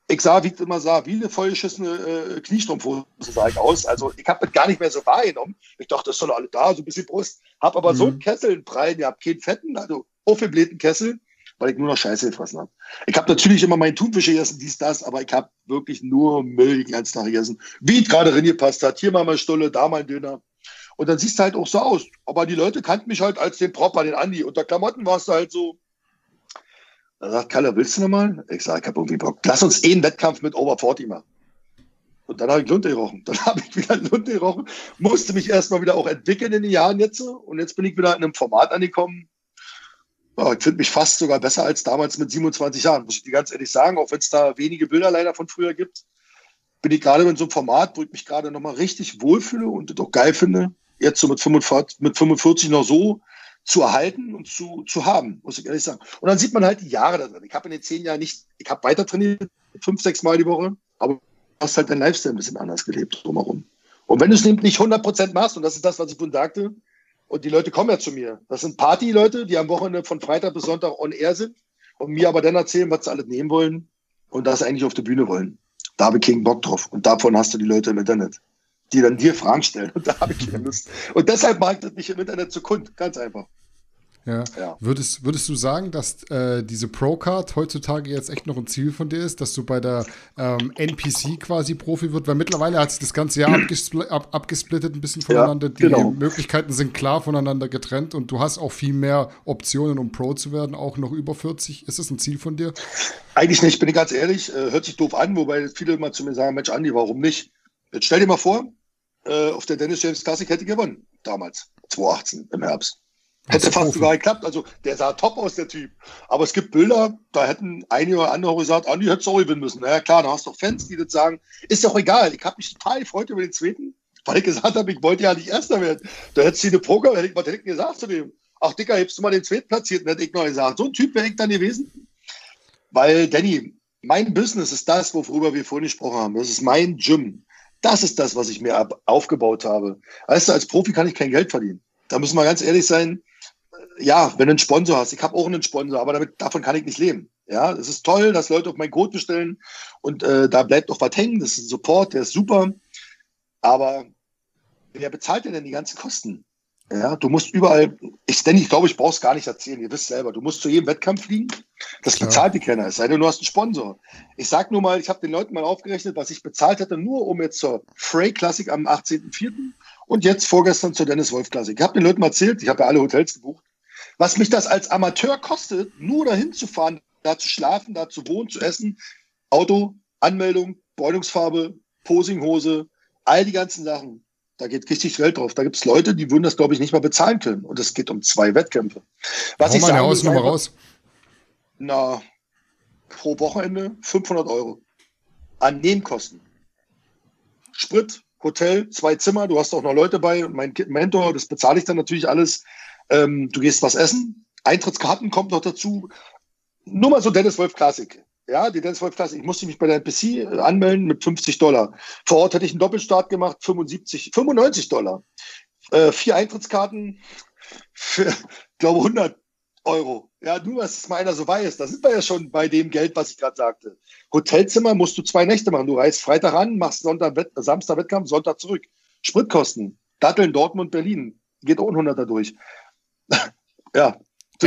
ich sah, wie ich immer sah, wie eine vollgeschissene äh, Kniestrumpfhose sah ich aus. Also ich habe das gar nicht mehr so wahrgenommen. Ich dachte, das ist doch alle da, so ein bisschen Brust. Hab aber mhm. so einen Kessel in Prallen, ihr habt keinen fetten, also aufgeblähten Kessel, weil ich nur noch Scheiße gefressen habe. Ich habe natürlich immer meinen Thunfisch gegessen, dies, das, aber ich habe wirklich nur Müll den ganzen Tag gegessen. Wie es gerade reingepasst hat. Hier mal mal Stulle, da mal ein Döner. Und dann siehst du halt auch so aus. Aber die Leute kannten mich halt als den Propper, den Andi. Unter Klamotten warst du halt so, da sagt Kalle, willst du nochmal? Ich sage, ich habe irgendwie Bock. Lass uns eh einen Wettkampf mit Over 40 machen. Und dann habe ich Lunte gerochen. Dann habe ich wieder Lunte gerochen. Musste mich erstmal wieder auch entwickeln in den Jahren jetzt. Und jetzt bin ich wieder in einem Format angekommen. Ja, ich finde mich fast sogar besser als damals mit 27 Jahren, muss ich dir ganz ehrlich sagen. Auch wenn es da wenige Bilder leider von früher gibt, bin ich gerade in so einem Format, wo ich mich gerade nochmal richtig wohlfühle und das auch geil finde. Jetzt so mit 45, mit 45 noch so zu erhalten und zu, zu haben, muss ich ehrlich sagen. Und dann sieht man halt die Jahre da drin. Ich habe in den zehn Jahren nicht, ich habe weiter trainiert, fünf, sechs Mal die Woche, aber du hast halt dein Lifestyle ein bisschen anders gelebt drumherum. Und wenn du es nicht 100 Prozent machst, und das ist das, was ich vorhin sagte, und die Leute kommen ja zu mir. Das sind Party-Leute, die am Wochenende von Freitag bis Sonntag on air sind und mir aber dann erzählen, was sie alles nehmen wollen und das eigentlich auf der Bühne wollen. Da habe ich keinen Bock drauf. Und davon hast du die Leute im Internet, die dann dir Fragen stellen. Und da habe ich keine Lust. Und deshalb mag das nicht im Internet zu Kund. Ganz einfach.
Ja. ja. Würdest, würdest du sagen, dass äh, diese Pro-Card heutzutage jetzt echt noch ein Ziel von dir ist, dass du bei der ähm, NPC quasi Profi wird? Weil mittlerweile hat sich das ganze Jahr abgespl ab, abgesplittet ein bisschen voneinander. Ja, genau. Die Möglichkeiten sind klar voneinander getrennt und du hast auch viel mehr Optionen, um Pro zu werden, auch noch über 40. Ist das ein Ziel von dir?
Eigentlich nicht, bin ich ganz ehrlich. Äh, hört sich doof an, wobei viele immer zu mir sagen: Mensch, Andi, warum nicht? Jetzt stell dir mal vor, äh, auf der Dennis James Classic hätte gewonnen, damals, 2018 im Herbst. Hätte fast sogar geklappt. Also der sah top aus, der Typ. Aber es gibt Bilder, da hätten einige oder andere gesagt, Andi hätte sorry gewinnen müssen. Naja, klar, da hast du doch Fans, die das sagen. Ist doch egal. Ich habe mich total gefreut über den zweiten, weil ich gesagt habe, ich wollte ja nicht Erster werden. Da hätte sie eine Poker, hätte ich mal direkt gesagt zu dem. Ach, Dicker, hebst du mal den zweiten platzierten, hätte ich noch gesagt. So ein Typ wäre ich dann gewesen. Weil, Danny, mein Business ist das, worüber wir vorhin gesprochen haben. Das ist mein Gym. Das ist das, was ich mir aufgebaut habe. Weißt du, als Profi kann ich kein Geld verdienen. Da müssen wir ganz ehrlich sein ja, wenn du einen Sponsor hast, ich habe auch einen Sponsor, aber damit, davon kann ich nicht leben. Ja, es ist toll, dass Leute auf meinen Code bestellen und äh, da bleibt noch was hängen. Das ist ein Support, der ist super. Aber wer bezahlt denn, denn die ganzen Kosten? Ja, du musst überall, ich denke, ich glaube, ich brauche es gar nicht erzählen, ihr wisst selber, du musst zu jedem Wettkampf fliegen. Das Klar. bezahlt die keiner, es sei denn, du hast einen Sponsor. Ich sag nur mal, ich habe den Leuten mal aufgerechnet, was ich bezahlt hätte, nur um jetzt zur Frey Classic am 18.04. und jetzt vorgestern zur Dennis Wolf Classic. Ich habe den Leuten mal erzählt, ich habe ja alle Hotels gebucht was mich das als Amateur kostet, nur dahin zu fahren, da zu schlafen, da zu wohnen, zu essen, Auto, Anmeldung, Bräunungsfarbe, Posinghose, all die ganzen Sachen. Da geht richtig Geld drauf. Da gibt es Leute, die würden das, glaube ich, nicht mal bezahlen können. Und es geht um zwei Wettkämpfe.
Was Hau ich sage, aus, einfach, raus.
Na, pro Wochenende 500 Euro an Nebenkosten. Sprit, Hotel, zwei Zimmer, du hast auch noch Leute bei und mein Mentor, das bezahle ich dann natürlich alles. Ähm, du gehst was essen, Eintrittskarten kommt noch dazu. Nur mal so Dennis Wolf Classic. Ja, die Dennis Wolf Classic. Ich musste mich bei der NPC äh, anmelden mit 50 Dollar. Vor Ort hätte ich einen Doppelstart gemacht, 75, 95 Dollar. Äh, vier Eintrittskarten für, glaube 100 Euro. Ja, nur, dass es mal einer so weiß. Da sind wir ja schon bei dem Geld, was ich gerade sagte. Hotelzimmer musst du zwei Nächte machen. Du reist Freitag an, machst Sonntag, Samstag Wettkampf, Sonntag zurück. Spritkosten. Datteln, Dortmund, Berlin. Geht auch ein 100er durch. ja,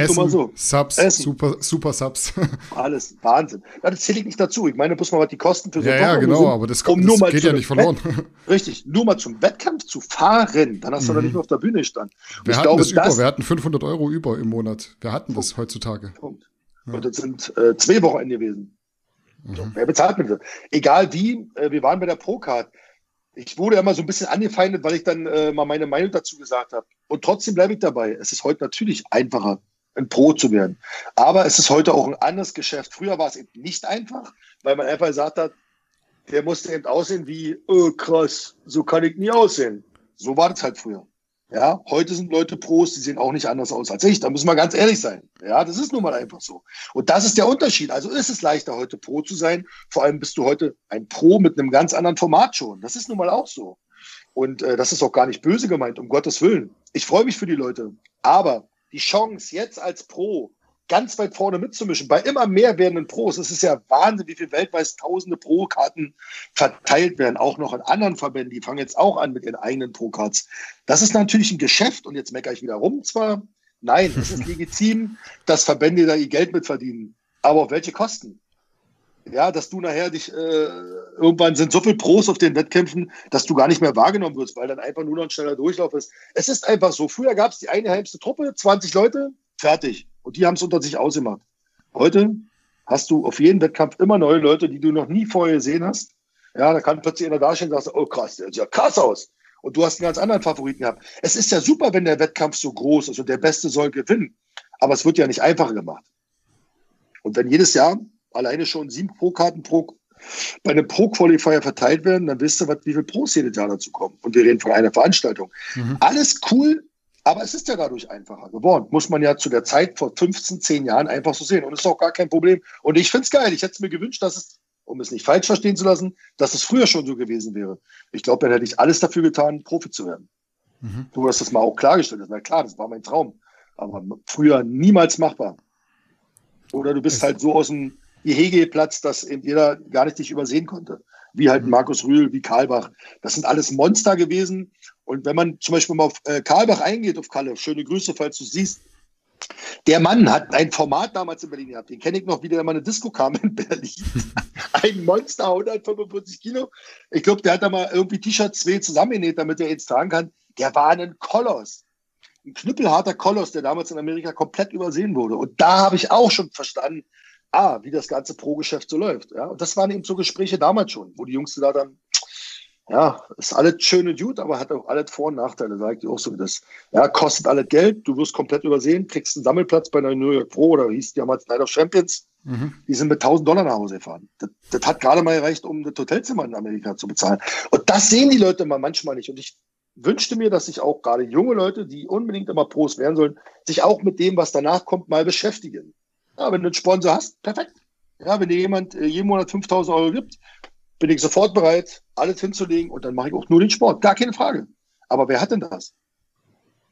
Essen, mal so. Subs, Essen. Super, super Subs.
Alles, Wahnsinn. Ja, das zähle ich nicht dazu. Ich meine, muss man was die Kosten für
so Ja, ja genau, sind, aber das, um das geht ja nicht verloren.
Wett Richtig, nur mal zum Wettkampf zu fahren, dann hast mhm. du doch nicht mehr auf der Bühne stand.
Wir hatten glaube, das über, das, wir hatten 500 Euro über im Monat. Wir hatten das heutzutage.
Punkt. Ja. Und das sind äh, zwei Wochen gewesen. Mhm. So, wer bezahlt mir das? Egal wie, äh, wir waren bei der Procard ich wurde immer so ein bisschen angefeindet, weil ich dann äh, mal meine Meinung dazu gesagt habe. Und trotzdem bleibe ich dabei. Es ist heute natürlich einfacher, ein Pro zu werden. Aber es ist heute auch ein anderes Geschäft. Früher war es eben nicht einfach, weil man einfach gesagt hat, der musste eben aussehen wie, oh krass, so kann ich nie aussehen. So war das halt früher. Ja, heute sind Leute Pros, die sehen auch nicht anders aus als ich. Da müssen wir ganz ehrlich sein. Ja, das ist nun mal einfach so. Und das ist der Unterschied. Also ist es leichter, heute Pro zu sein. Vor allem bist du heute ein Pro mit einem ganz anderen Format schon. Das ist nun mal auch so. Und äh, das ist auch gar nicht böse gemeint, um Gottes Willen. Ich freue mich für die Leute. Aber die Chance, jetzt als Pro ganz weit vorne mitzumischen. Bei immer mehr werdenden Pros, es ist ja Wahnsinn, wie viel weltweit tausende Pro-Karten verteilt werden, auch noch an anderen Verbänden, die fangen jetzt auch an mit ihren eigenen Pro-Cards. Das ist natürlich ein Geschäft und jetzt meckere ich wieder rum zwar. Nein, es ist legitim, dass Verbände da ihr Geld mitverdienen. Aber auf welche Kosten? Ja, dass du nachher dich, äh, irgendwann sind so viele Pros auf den Wettkämpfen, dass du gar nicht mehr wahrgenommen wirst, weil dann einfach nur noch ein schneller Durchlauf ist. Es ist einfach so. Früher gab es die eine einheimste Truppe, 20 Leute, fertig. Und die haben es unter sich ausgemacht. Heute hast du auf jeden Wettkampf immer neue Leute, die du noch nie vorher gesehen hast. Ja, da kann plötzlich einer dastehen und sagen, oh krass, der sieht ja krass aus. Und du hast einen ganz anderen Favoriten gehabt. Es ist ja super, wenn der Wettkampf so groß ist und der Beste soll gewinnen. Aber es wird ja nicht einfacher gemacht. Und wenn jedes Jahr alleine schon sieben Pro-Karten pro, bei einem Pro-Qualifier verteilt werden, dann wisst ihr, wie viele Pros jedes Jahr dazu kommen. Und wir reden von einer Veranstaltung. Mhm. Alles cool, aber es ist ja dadurch einfacher geworden. Muss man ja zu der Zeit vor 15, 10 Jahren einfach so sehen. Und es ist auch gar kein Problem. Und ich finde es geil. Ich hätte es mir gewünscht, dass es, um es nicht falsch verstehen zu lassen, dass es früher schon so gewesen wäre. Ich glaube, dann hätte ich alles dafür getan, Profi zu werden. Mhm. Du hast das mal auch klargestellt. Na klar, das war mein Traum. Aber früher niemals machbar. Oder du bist halt so aus dem Gehege geplatzt, dass eben jeder gar nicht dich übersehen konnte. Wie halt mhm. Markus Rühl, wie Karlbach. Das sind alles Monster gewesen. Und wenn man zum Beispiel mal auf äh, Karlbach eingeht, auf Kalle, schöne Grüße, falls du siehst, der Mann hat ein Format damals in Berlin gehabt. Den kenne ich noch, wie der mal eine Disco kam in Berlin. ein Monster, 145 Kilo. Ich glaube, der hat da mal irgendwie T-Shirts zwei zusammengenäht, damit er jetzt tragen kann. Der war ein Koloss. Ein knüppelharter Koloss, der damals in Amerika komplett übersehen wurde. Und da habe ich auch schon verstanden, ah, wie das ganze Pro-Geschäft so läuft. Ja? Und das waren eben so Gespräche damals schon, wo die Jungs da dann ja, ist alles schön und gut, aber hat auch alles Vor- und Nachteile, sage ich auch so wie das. Ja, kostet alles Geld, du wirst komplett übersehen, kriegst einen Sammelplatz bei der New York Pro oder hieß die damals Night of Champions. Mhm. Die sind mit 1000 Dollar nach Hause gefahren. Das, das hat gerade mal gereicht, um das Hotelzimmer in Amerika zu bezahlen. Und das sehen die Leute mal manchmal nicht. Und ich wünschte mir, dass sich auch gerade junge Leute, die unbedingt immer Pros werden sollen, sich auch mit dem, was danach kommt, mal beschäftigen. Ja, wenn du einen Sponsor hast, perfekt. Ja, wenn dir jemand äh, jeden Monat 5000 Euro gibt, bin ich sofort bereit, alles hinzulegen und dann mache ich auch nur den Sport. Gar keine Frage. Aber wer hat denn das?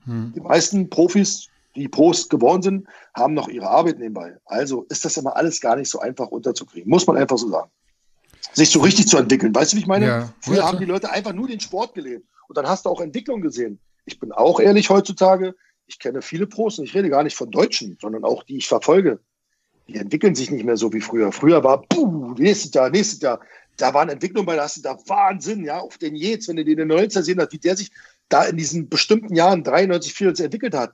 Hm. Die meisten Profis, die Pros geworden sind, haben noch ihre Arbeit nebenbei. Also ist das immer alles gar nicht so einfach unterzukriegen. Muss man einfach so sagen. Sich so richtig zu entwickeln. Weißt du, wie ich meine? Ja. Früher ja, haben die Leute einfach nur den Sport gelebt. Und dann hast du auch Entwicklung gesehen. Ich bin auch ehrlich heutzutage, ich kenne viele Pros und ich rede gar nicht von Deutschen, sondern auch die ich verfolge. Die entwickeln sich nicht mehr so wie früher. Früher war, puh, nächstes Jahr, nächstes Jahr da waren Entwicklungen bei, da hast du da Wahnsinn, ja, auf den Yates, wenn du den in den 90er sehen hast, wie der sich da in diesen bestimmten Jahren 93, 94 entwickelt hat.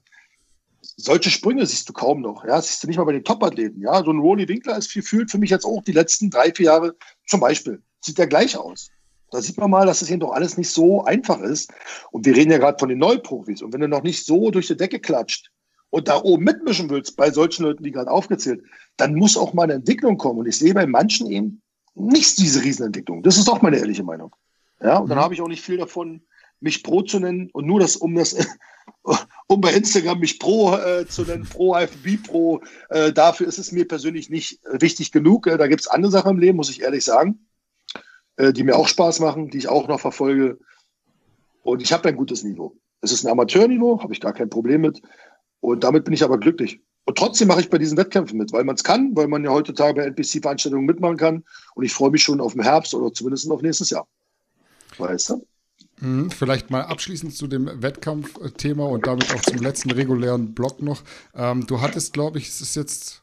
Solche Sprünge siehst du kaum noch, ja, siehst du nicht mal bei den Top-Athleten, ja. So ein Ronnie Winkler ist gefühlt für mich jetzt auch die letzten drei, vier Jahre zum Beispiel, sieht der gleich aus. Da sieht man mal, dass es eben doch alles nicht so einfach ist. Und wir reden ja gerade von den Neuprofis. Und wenn du noch nicht so durch die Decke klatscht und da oben mitmischen willst, bei solchen Leuten, wie gerade aufgezählt, dann muss auch mal eine Entwicklung kommen. Und ich sehe bei manchen eben nicht diese Riesenentwicklung. Das ist auch meine ehrliche Meinung. Ja, und dann mhm. habe ich auch nicht viel davon, mich Pro zu nennen und nur das, um das, um bei Instagram mich Pro äh, zu nennen, Pro IFB Pro. Äh, dafür ist es mir persönlich nicht wichtig genug. Äh, da gibt es andere Sachen im Leben, muss ich ehrlich sagen, äh, die mir auch Spaß machen, die ich auch noch verfolge. Und ich habe ein gutes Niveau. Es ist ein Amateurniveau, habe ich gar kein Problem mit. Und damit bin ich aber glücklich. Und trotzdem mache ich bei diesen Wettkämpfen mit, weil man es kann, weil man ja heutzutage bei NPC-Veranstaltungen mitmachen kann. Und ich freue mich schon auf den Herbst oder zumindest auf nächstes Jahr. Weißt du?
Mhm, vielleicht mal abschließend zu dem Wettkampfthema und damit auch zum letzten regulären Block noch. Ähm, du hattest, glaube ich, es ist jetzt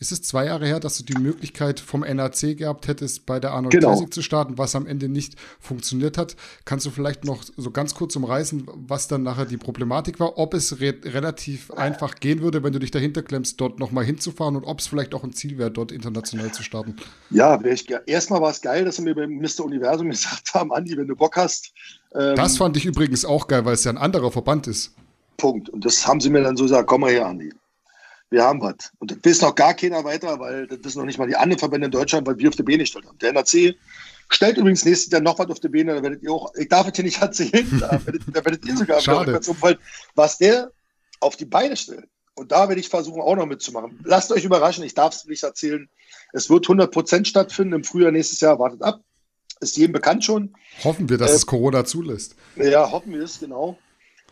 ist es zwei Jahre her, dass du die Möglichkeit vom NAC gehabt hättest, bei der Arnold genau. Classic zu starten, was am Ende nicht funktioniert hat? Kannst du vielleicht noch so ganz kurz umreißen, was dann nachher die Problematik war? Ob es re relativ einfach gehen würde, wenn du dich dahinter klemmst, dort nochmal hinzufahren und ob es vielleicht auch ein Ziel wäre, dort international zu starten?
Ja, erstmal war es geil, dass sie mir beim Mr. Universum gesagt haben, Andi, wenn du Bock hast.
Ähm, das fand ich übrigens auch geil, weil es ja ein anderer Verband ist.
Punkt. Und das haben sie mir dann so gesagt, komm mal her, Andi wir haben was. Und das weiß noch gar keiner weiter, weil das wissen noch nicht mal die anderen Verbände in Deutschland, weil wir auf der Beine gestellt haben. Der NAC stellt übrigens nächstes Jahr noch was auf der Beine, da werdet ihr auch, ich darf es hier nicht erzählen, da werdet, da werdet ihr sogar Schade. Umfall, was der auf die Beine stellt. Und da werde ich versuchen, auch noch mitzumachen. Lasst euch überraschen, ich darf es nicht erzählen. Es wird 100% stattfinden im Frühjahr nächstes Jahr, wartet ab. Ist jedem bekannt schon.
Hoffen wir, dass äh, es Corona zulässt.
Ja, hoffen wir es, genau.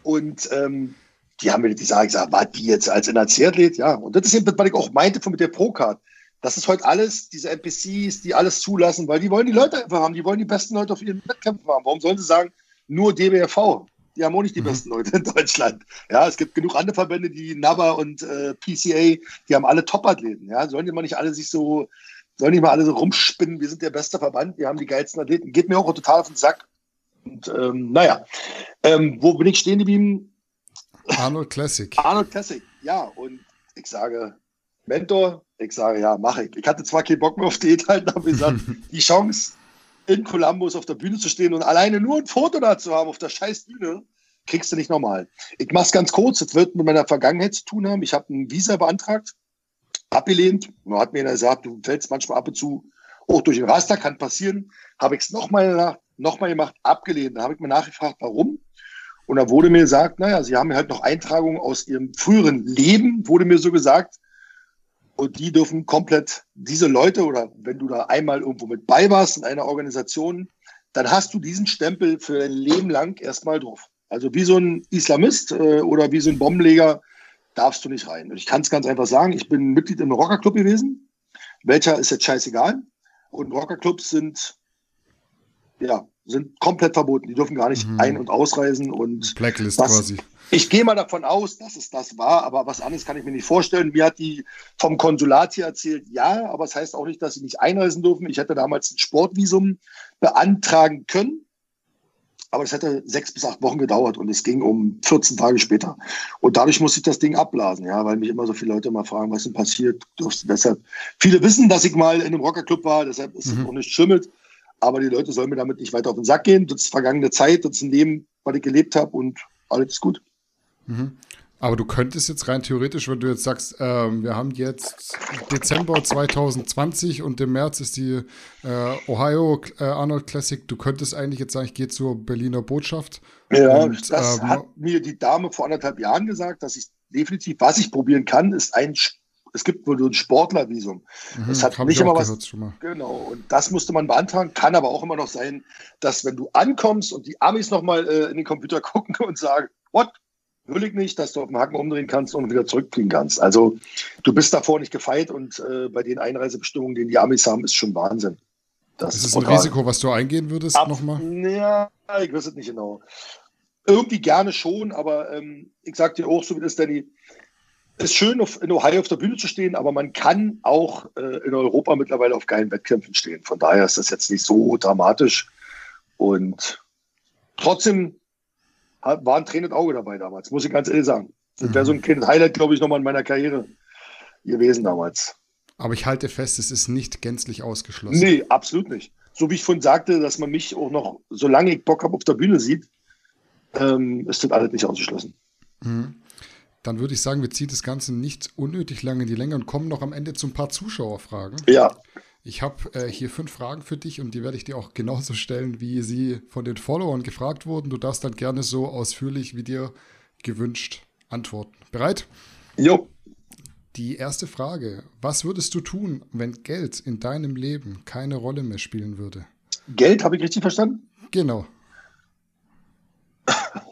Und ähm, die haben mir die sagen, ich sag, war die jetzt als NRC-Athlet? Ja. Und das ist eben, was ich auch meinte von mit der Pro-Card. Das ist heute alles, diese NPCs, die alles zulassen, weil die wollen die Leute einfach haben, die wollen die besten Leute auf ihren Wettkämpfen haben. Warum sollen sie sagen, nur DBFV? Die haben auch nicht die mhm. besten Leute in Deutschland. Ja, es gibt genug andere Verbände, die NABA und äh, PCA, die haben alle Top-Athleten. Ja, sollen die mal nicht alle sich so, sollen die mal alle so rumspinnen, wir sind der beste Verband, wir haben die geilsten Athleten. Geht mir auch total auf den Sack. Und ähm, naja, ähm, wo bin ich stehen geblieben?
Arnold Classic.
Arnold Classic, ja. Und ich sage, Mentor, ich sage, ja, mache ich. Ich hatte zwar keinen Bock mehr auf die Inhalte, aber gesagt, die Chance, in Columbus auf der Bühne zu stehen und alleine nur ein Foto da zu haben auf der scheiß Bühne, kriegst du nicht normal. Ich mach's ganz kurz, das wird mit meiner Vergangenheit zu tun haben. Ich habe ein Visa beantragt, abgelehnt. Man hat mir gesagt, du fällst manchmal ab und zu auch durch den Raster, kann passieren. Habe ich es nochmal noch mal gemacht, abgelehnt. Da habe ich mir nachgefragt, warum. Und da wurde mir gesagt, naja, sie haben halt noch Eintragungen aus ihrem früheren Leben, wurde mir so gesagt. Und die dürfen komplett diese Leute oder wenn du da einmal irgendwo mit bei warst in einer Organisation, dann hast du diesen Stempel für dein Leben lang erstmal drauf. Also wie so ein Islamist äh, oder wie so ein Bombenleger darfst du nicht rein. Und ich kann es ganz einfach sagen, ich bin Mitglied im Rockerclub gewesen. Welcher ist jetzt scheißegal. Und Rockerclubs sind ja sind komplett verboten. Die dürfen gar nicht mhm. ein- und ausreisen und
Blacklist das, quasi.
Ich gehe mal davon aus, dass es das war, aber was anderes kann ich mir nicht vorstellen. Mir hat die vom Konsulat hier erzählt, ja, aber es das heißt auch nicht, dass sie nicht einreisen dürfen. Ich hätte damals ein Sportvisum beantragen können, aber es hätte sechs bis acht Wochen gedauert und es ging um 14 Tage später. Und dadurch musste ich das Ding abblasen, ja, weil mich immer so viele Leute mal fragen, was denn passiert. Deshalb, viele wissen, dass ich mal in einem Rockerclub war, deshalb ist es mhm. auch nicht schimmelt. Aber die Leute sollen mir damit nicht weiter auf den Sack gehen. Das ist vergangene Zeit, das ist ein Leben, was ich gelebt habe und alles ist gut.
Mhm. Aber du könntest jetzt rein theoretisch, wenn du jetzt sagst, ähm, wir haben jetzt Dezember 2020 und im März ist die äh, Ohio äh, Arnold Classic, du könntest eigentlich jetzt sagen, ich gehe zur Berliner Botschaft.
Ja, und, das ähm, hat mir die Dame vor anderthalb Jahren gesagt, dass ich definitiv, was ich probieren kann, ist ein es gibt wohl so ein Sportlervisum. Mhm, das hat nicht immer was. Genau. Und das musste man beantragen. Kann aber auch immer noch sein, dass wenn du ankommst und die Amis nochmal äh, in den Computer gucken und sagen, what? Will ich nicht, dass du auf dem Haken umdrehen kannst und wieder zurückfliegen kannst. Also du bist davor nicht gefeit und äh, bei den Einreisebestimmungen, die die Amis haben, ist schon Wahnsinn.
Das ist es ein Risiko, was du eingehen würdest nochmal?
Ja, ich weiß es nicht genau. Irgendwie gerne schon, aber ähm, ich sag dir auch, so wie das, Danny, ist schön, auf, in Ohio auf der Bühne zu stehen, aber man kann auch äh, in Europa mittlerweile auf geilen Wettkämpfen stehen. Von daher ist das jetzt nicht so dramatisch. Und trotzdem war ein tränendes Auge dabei damals, muss ich ganz ehrlich sagen. Das wäre so ein kleines Highlight, glaube ich, nochmal in meiner Karriere gewesen damals.
Aber ich halte fest, es ist nicht gänzlich ausgeschlossen.
Nee, absolut nicht. So wie ich vorhin sagte, dass man mich auch noch, solange ich Bock habe, auf der Bühne sieht, ähm, ist das alles nicht ausgeschlossen.
Mhm dann würde ich sagen, wir ziehen das Ganze nicht unnötig lange in die Länge und kommen noch am Ende zu ein paar Zuschauerfragen.
Ja.
Ich habe äh, hier fünf Fragen für dich und die werde ich dir auch genauso stellen, wie sie von den Followern gefragt wurden. Du darfst dann gerne so ausführlich wie dir gewünscht antworten. Bereit?
Jo.
Die erste Frage: Was würdest du tun, wenn Geld in deinem Leben keine Rolle mehr spielen würde?
Geld, habe ich richtig verstanden?
Genau.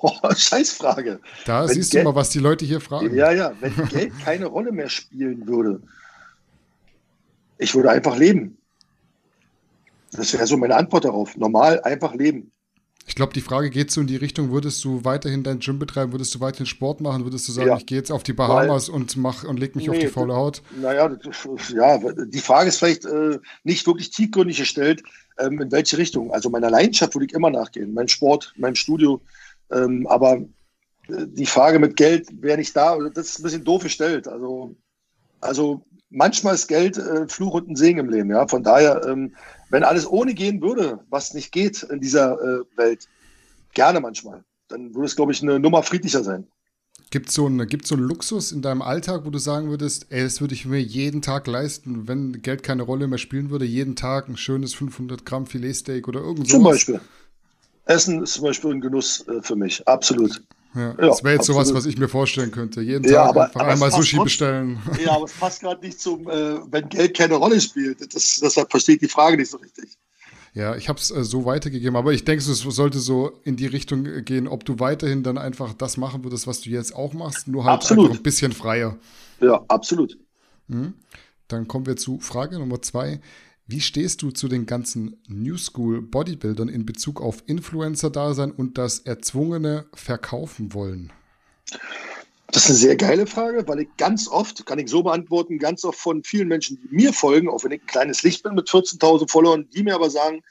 Oh, Scheißfrage.
Da wenn siehst Geld, du mal, was die Leute hier fragen.
Ja, ja, wenn Geld keine Rolle mehr spielen würde, ich würde einfach leben. Das wäre so meine Antwort darauf. Normal einfach leben.
Ich glaube, die Frage geht so in die Richtung, würdest du weiterhin dein Gym betreiben, würdest du weiterhin Sport machen, würdest du sagen, ja. ich gehe jetzt auf die Bahamas Weil, und mach und leg mich nee, auf die faule Haut?
Naja, ja, die Frage ist vielleicht äh, nicht wirklich tiefgründig gestellt, ähm, in welche Richtung. Also meiner Leidenschaft würde ich immer nachgehen, mein Sport, mein Studio. Ähm, aber äh, die Frage mit Geld wäre nicht da, das ist ein bisschen doof gestellt. Also, also manchmal ist Geld äh, Fluch und ein Segen im Leben. Ja? Von daher, ähm, wenn alles ohne gehen würde, was nicht geht in dieser äh, Welt, gerne manchmal, dann würde es, glaube ich, eine Nummer friedlicher sein.
Gibt es so, einen, so einen Luxus in deinem Alltag, wo du sagen würdest, ey, das würde ich mir jeden Tag leisten, wenn Geld keine Rolle mehr spielen würde, jeden Tag ein schönes 500 Gramm Filetsteak oder irgendwas?
Zum Beispiel. Essen ist zum Beispiel ein Genuss äh, für mich, absolut.
Ja, das wäre jetzt absolut. sowas, was ich mir vorstellen könnte. Jeden Tag ja, aber, einfach aber einmal Sushi trotzdem, bestellen.
Ja, aber es passt gerade nicht zum, äh, wenn Geld keine Rolle spielt. Das, deshalb verstehe ich die Frage nicht so richtig.
Ja, ich habe es äh, so weitergegeben, aber ich denke, es sollte so in die Richtung gehen, ob du weiterhin dann einfach das machen würdest, was du jetzt auch machst, nur halt
Absolut.
einfach ein bisschen freier.
Ja, absolut.
Mhm. Dann kommen wir zu Frage Nummer zwei. Wie stehst du zu den ganzen New School Bodybuildern in Bezug auf Influencer-Dasein und das erzwungene Verkaufen wollen?
Das ist eine sehr geile Frage, weil ich ganz oft, kann ich so beantworten, ganz oft von vielen Menschen, die mir folgen, auch wenn ich ein kleines Licht bin mit 14.000 Followern, die mir aber sagen,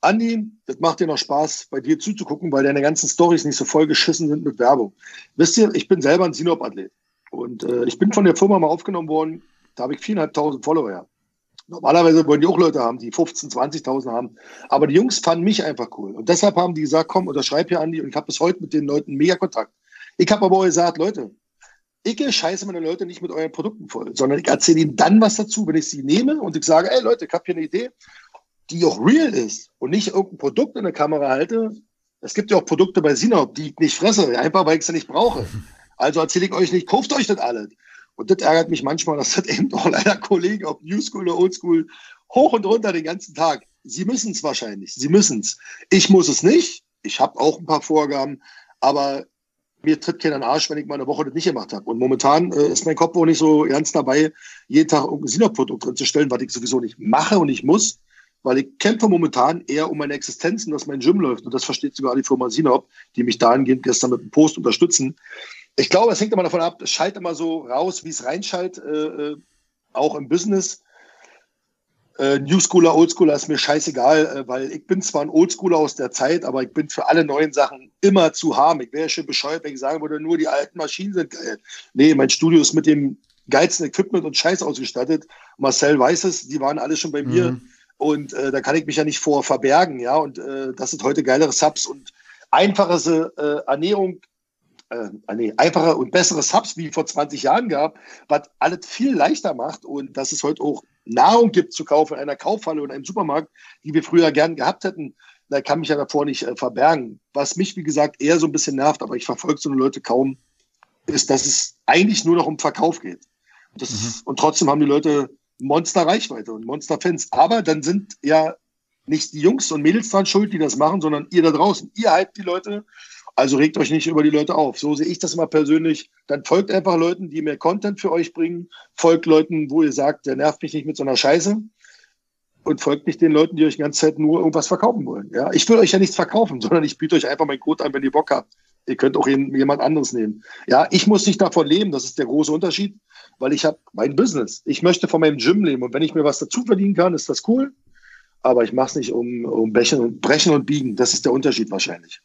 Andi, das macht dir noch Spaß, bei dir zuzugucken, weil deine ganzen Stories nicht so vollgeschissen sind mit Werbung. Wisst ihr, ich bin selber ein Sinop-Athlet und äh, ich bin von der Firma mal aufgenommen worden, da habe ich 4.500 Follower. Normalerweise wollen die auch Leute haben, die 15.000, 20.000 haben. Aber die Jungs fanden mich einfach cool. Und deshalb haben die gesagt, komm, unterschreib hier, Andi. Und ich habe bis heute mit den Leuten mega Kontakt. Ich habe aber auch gesagt, Leute, ich scheiße meine Leute nicht mit euren Produkten voll, sondern ich erzähle ihnen dann was dazu, wenn ich sie nehme und ich sage, ey Leute, ich habe hier eine Idee, die auch real ist und nicht irgendein Produkt in der Kamera halte. Es gibt ja auch Produkte bei Sinop, die ich nicht fresse, einfach weil ich sie nicht brauche. Also erzähle ich euch nicht, kauft euch das alles. Und das ärgert mich manchmal, dass das eben auch leider Kollegen, ob New School oder Old School, hoch und runter den ganzen Tag. Sie müssen es wahrscheinlich. Sie müssen es. Ich muss es nicht. Ich habe auch ein paar Vorgaben, aber mir tritt keiner in den Arsch, wenn ich mal eine Woche das nicht gemacht habe. Und momentan äh, ist mein Kopf auch nicht so ganz dabei, jeden Tag irgendein Sinop-Produkt drin zu stellen, was ich sowieso nicht mache und nicht muss, weil ich kämpfe momentan eher um meine Existenz und dass mein Gym läuft. Und das versteht sogar die Firma Sinop, die mich dahingehend gestern mit einem Post unterstützen. Ich glaube, es hängt immer davon ab, es schaltet immer so raus, wie es reinschallt, äh, äh, auch im Business. Äh, New Schooler, Old Schooler ist mir scheißegal, äh, weil ich bin zwar ein Old Schooler aus der Zeit, aber ich bin für alle neuen Sachen immer zu harm. Ich wäre schon bescheuert, wenn ich sagen würde, nur die alten Maschinen sind geil. Nee, mein Studio ist mit dem geilsten Equipment und Scheiß ausgestattet. Marcel weiß es, die waren alle schon bei mhm. mir. Und äh, da kann ich mich ja nicht vor verbergen, ja. Und äh, das sind heute geilere Subs und einfache äh, Ernährung äh, einfache und bessere Subs wie vor 20 Jahren gab, was alles viel leichter macht und dass es heute auch Nahrung gibt zu kaufen in einer Kaufhalle oder einem Supermarkt, die wir früher gern gehabt hätten, da kann mich ja davor nicht äh, verbergen. Was mich, wie gesagt, eher so ein bisschen nervt, aber ich verfolge so eine Leute kaum, ist, dass es eigentlich nur noch um Verkauf geht. Das, mhm. Und trotzdem haben die Leute Monster-Reichweite und Monster-Fans. Aber dann sind ja nicht die Jungs und Mädels dran schuld, die das machen, sondern ihr da draußen. Ihr hypt die Leute also regt euch nicht über die Leute auf. So sehe ich das immer persönlich. Dann folgt einfach Leuten, die mehr Content für euch bringen. Folgt Leuten, wo ihr sagt, der nervt mich nicht mit so einer Scheiße. Und folgt nicht den Leuten, die euch die ganze Zeit nur irgendwas verkaufen wollen. Ja, ich will euch ja nichts verkaufen, sondern ich biete euch einfach meinen Code an, wenn ihr Bock habt. Ihr könnt auch jemand anderes nehmen. Ja, ich muss nicht davon leben. Das ist der große Unterschied, weil ich habe mein Business. Ich möchte von meinem Gym leben. Und wenn ich mir was dazu verdienen kann, ist das cool. Aber ich mache es nicht um, um Brechen und, Brechen und Biegen. Das ist der Unterschied wahrscheinlich.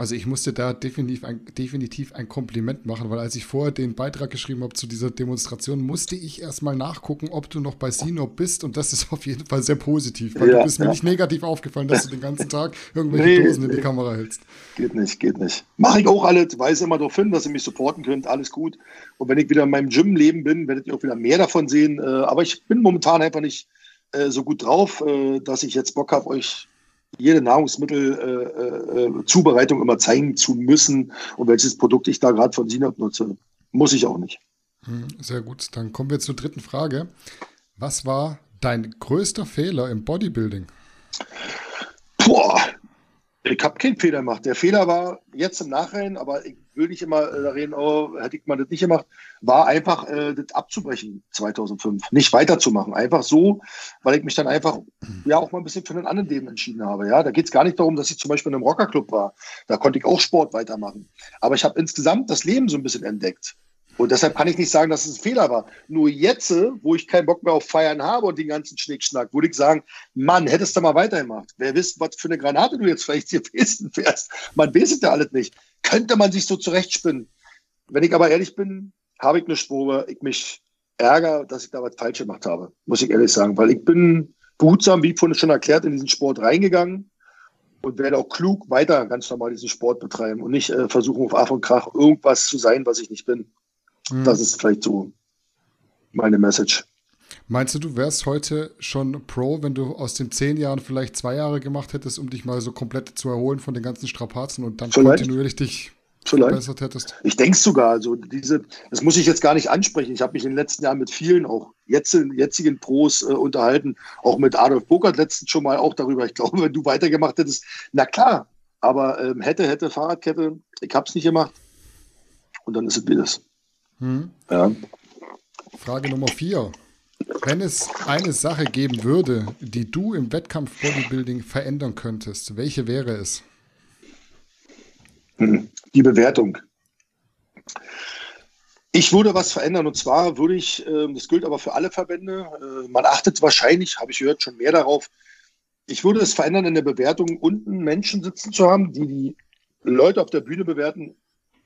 Also ich musste da definitiv ein, definitiv ein Kompliment machen, weil als ich vorher den Beitrag geschrieben habe zu dieser Demonstration, musste ich erstmal nachgucken, ob du noch bei Sinop bist und das ist auf jeden Fall sehr positiv, weil ja, du bist ja. mir nicht negativ aufgefallen, dass du den ganzen Tag irgendwelche nee, Dosen in die Kamera hältst.
Geht nicht, geht nicht. Mache ich auch alles, weiß immer darauf hin, dass ihr mich supporten könnt, alles gut. Und wenn ich wieder in meinem Gym-Leben bin, werdet ihr auch wieder mehr davon sehen. Äh, aber ich bin momentan einfach nicht äh, so gut drauf, äh, dass ich jetzt Bock habe, euch jede Nahrungsmittelzubereitung äh, äh, immer zeigen zu müssen und welches Produkt ich da gerade von Sinop nutze. Muss ich auch nicht.
Hm, sehr gut. Dann kommen wir zur dritten Frage. Was war dein größter Fehler im Bodybuilding?
Boah, ich habe keinen Fehler gemacht. Der Fehler war jetzt im Nachhinein, aber ich will nicht immer äh, reden, oh, hätte ich mal das nicht gemacht, war einfach äh, das abzubrechen 2005. Nicht weiterzumachen. Einfach so, weil ich mich dann einfach ja auch mal ein bisschen für einen anderen Leben entschieden habe. Ja, da geht es gar nicht darum, dass ich zum Beispiel in einem Rockerclub war. Da konnte ich auch Sport weitermachen. Aber ich habe insgesamt das Leben so ein bisschen entdeckt. Und deshalb kann ich nicht sagen, dass es ein Fehler war. Nur jetzt, wo ich keinen Bock mehr auf Feiern habe und den ganzen Schnickschnack, würde ich sagen, Mann, hättest du mal weitergemacht. Wer wisst, was für eine Granate du jetzt vielleicht hier festen fährst. Man weiß es ja alles nicht. Könnte man sich so zurechtspinnen. Wenn ich aber ehrlich bin, habe ich eine Spur, ich mich ärgere, dass ich da was falsch gemacht habe. Muss ich ehrlich sagen. Weil ich bin behutsam, wie vorhin schon erklärt, in diesen Sport reingegangen und werde auch klug weiter ganz normal diesen Sport betreiben und nicht äh, versuchen, auf Af und Krach irgendwas zu sein, was ich nicht bin. Mhm. Das ist vielleicht so meine Message.
Meinst du, du wärst heute schon Pro, wenn du aus den zehn Jahren vielleicht zwei Jahre gemacht hättest, um dich mal so komplett zu erholen von den ganzen Strapazen und dann vielleicht. kontinuierlich dich verbessert hättest?
Ich denke sogar. Also diese, das muss ich jetzt gar nicht ansprechen. Ich habe mich in den letzten Jahren mit vielen, auch jetzt, jetzigen Pros äh, unterhalten, auch mit Adolf Burkhardt letztens schon mal auch darüber. Ich glaube, wenn du weitergemacht hättest, na klar, aber ähm, hätte, hätte Fahrradkette, ich habe es nicht gemacht. Und dann ist es wie das. Hm. Ja.
Frage Nummer vier. Wenn es eine Sache geben würde, die du im Wettkampf Bodybuilding verändern könntest, welche wäre es?
Hm, die Bewertung. Ich würde was verändern und zwar würde ich, ähm, das gilt aber für alle Verbände, äh, man achtet wahrscheinlich, habe ich gehört, schon mehr darauf. Ich würde es verändern, in der Bewertung unten Menschen sitzen zu haben, die die Leute auf der Bühne bewerten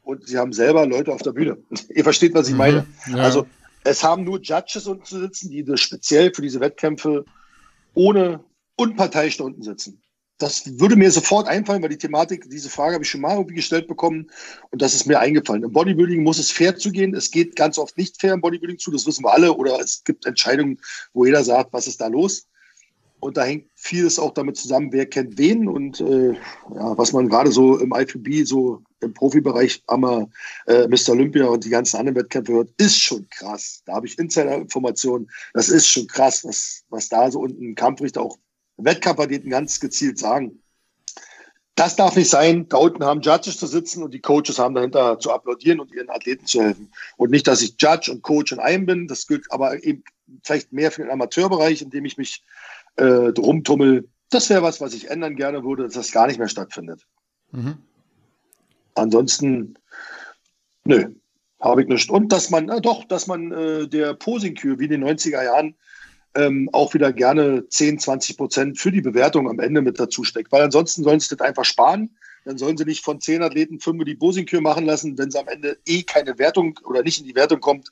und sie haben selber Leute auf der Bühne. Ihr versteht, was ich mhm, meine. Ja. Also es haben nur Judges unten zu sitzen, die speziell für diese Wettkämpfe ohne unparteiisch da unten sitzen. Das würde mir sofort einfallen, weil die Thematik, diese Frage habe ich schon mal irgendwie gestellt bekommen und das ist mir eingefallen. Im Bodybuilding muss es fair zugehen. Es geht ganz oft nicht fair im Bodybuilding zu, das wissen wir alle. Oder es gibt Entscheidungen, wo jeder sagt, was ist da los? Und da hängt vieles auch damit zusammen, wer kennt wen und äh, ja, was man gerade so im IFBB, so im Profibereich, Ammer, äh, Mr. Olympia und die ganzen anderen Wettkämpfe hört, ist schon krass. Da habe ich Insider-Informationen. Das ist schon krass, was, was da so unten Kampfrichter auch Wettkampfathleten ganz gezielt sagen. Das darf nicht sein. Da unten haben Judges zu sitzen und die Coaches haben dahinter zu applaudieren und ihren Athleten zu helfen. Und nicht, dass ich Judge und Coach in einem bin. Das gilt aber eben vielleicht mehr für den Amateurbereich, in dem ich mich äh, rumtummel. Das wäre was, was ich ändern gerne würde, dass das gar nicht mehr stattfindet. Mhm. Ansonsten, nö, habe ich nicht. Und dass man, äh, doch, dass man äh, der Posing-Kür wie in den 90er Jahren ähm, auch wieder gerne 10, 20 Prozent für die Bewertung am Ende mit dazu steckt. Weil ansonsten sollen sie das einfach sparen. Dann sollen sie nicht von 10 Athleten 5 die Posing-Kür machen lassen. Wenn sie am Ende eh keine Wertung oder nicht in die Wertung kommt,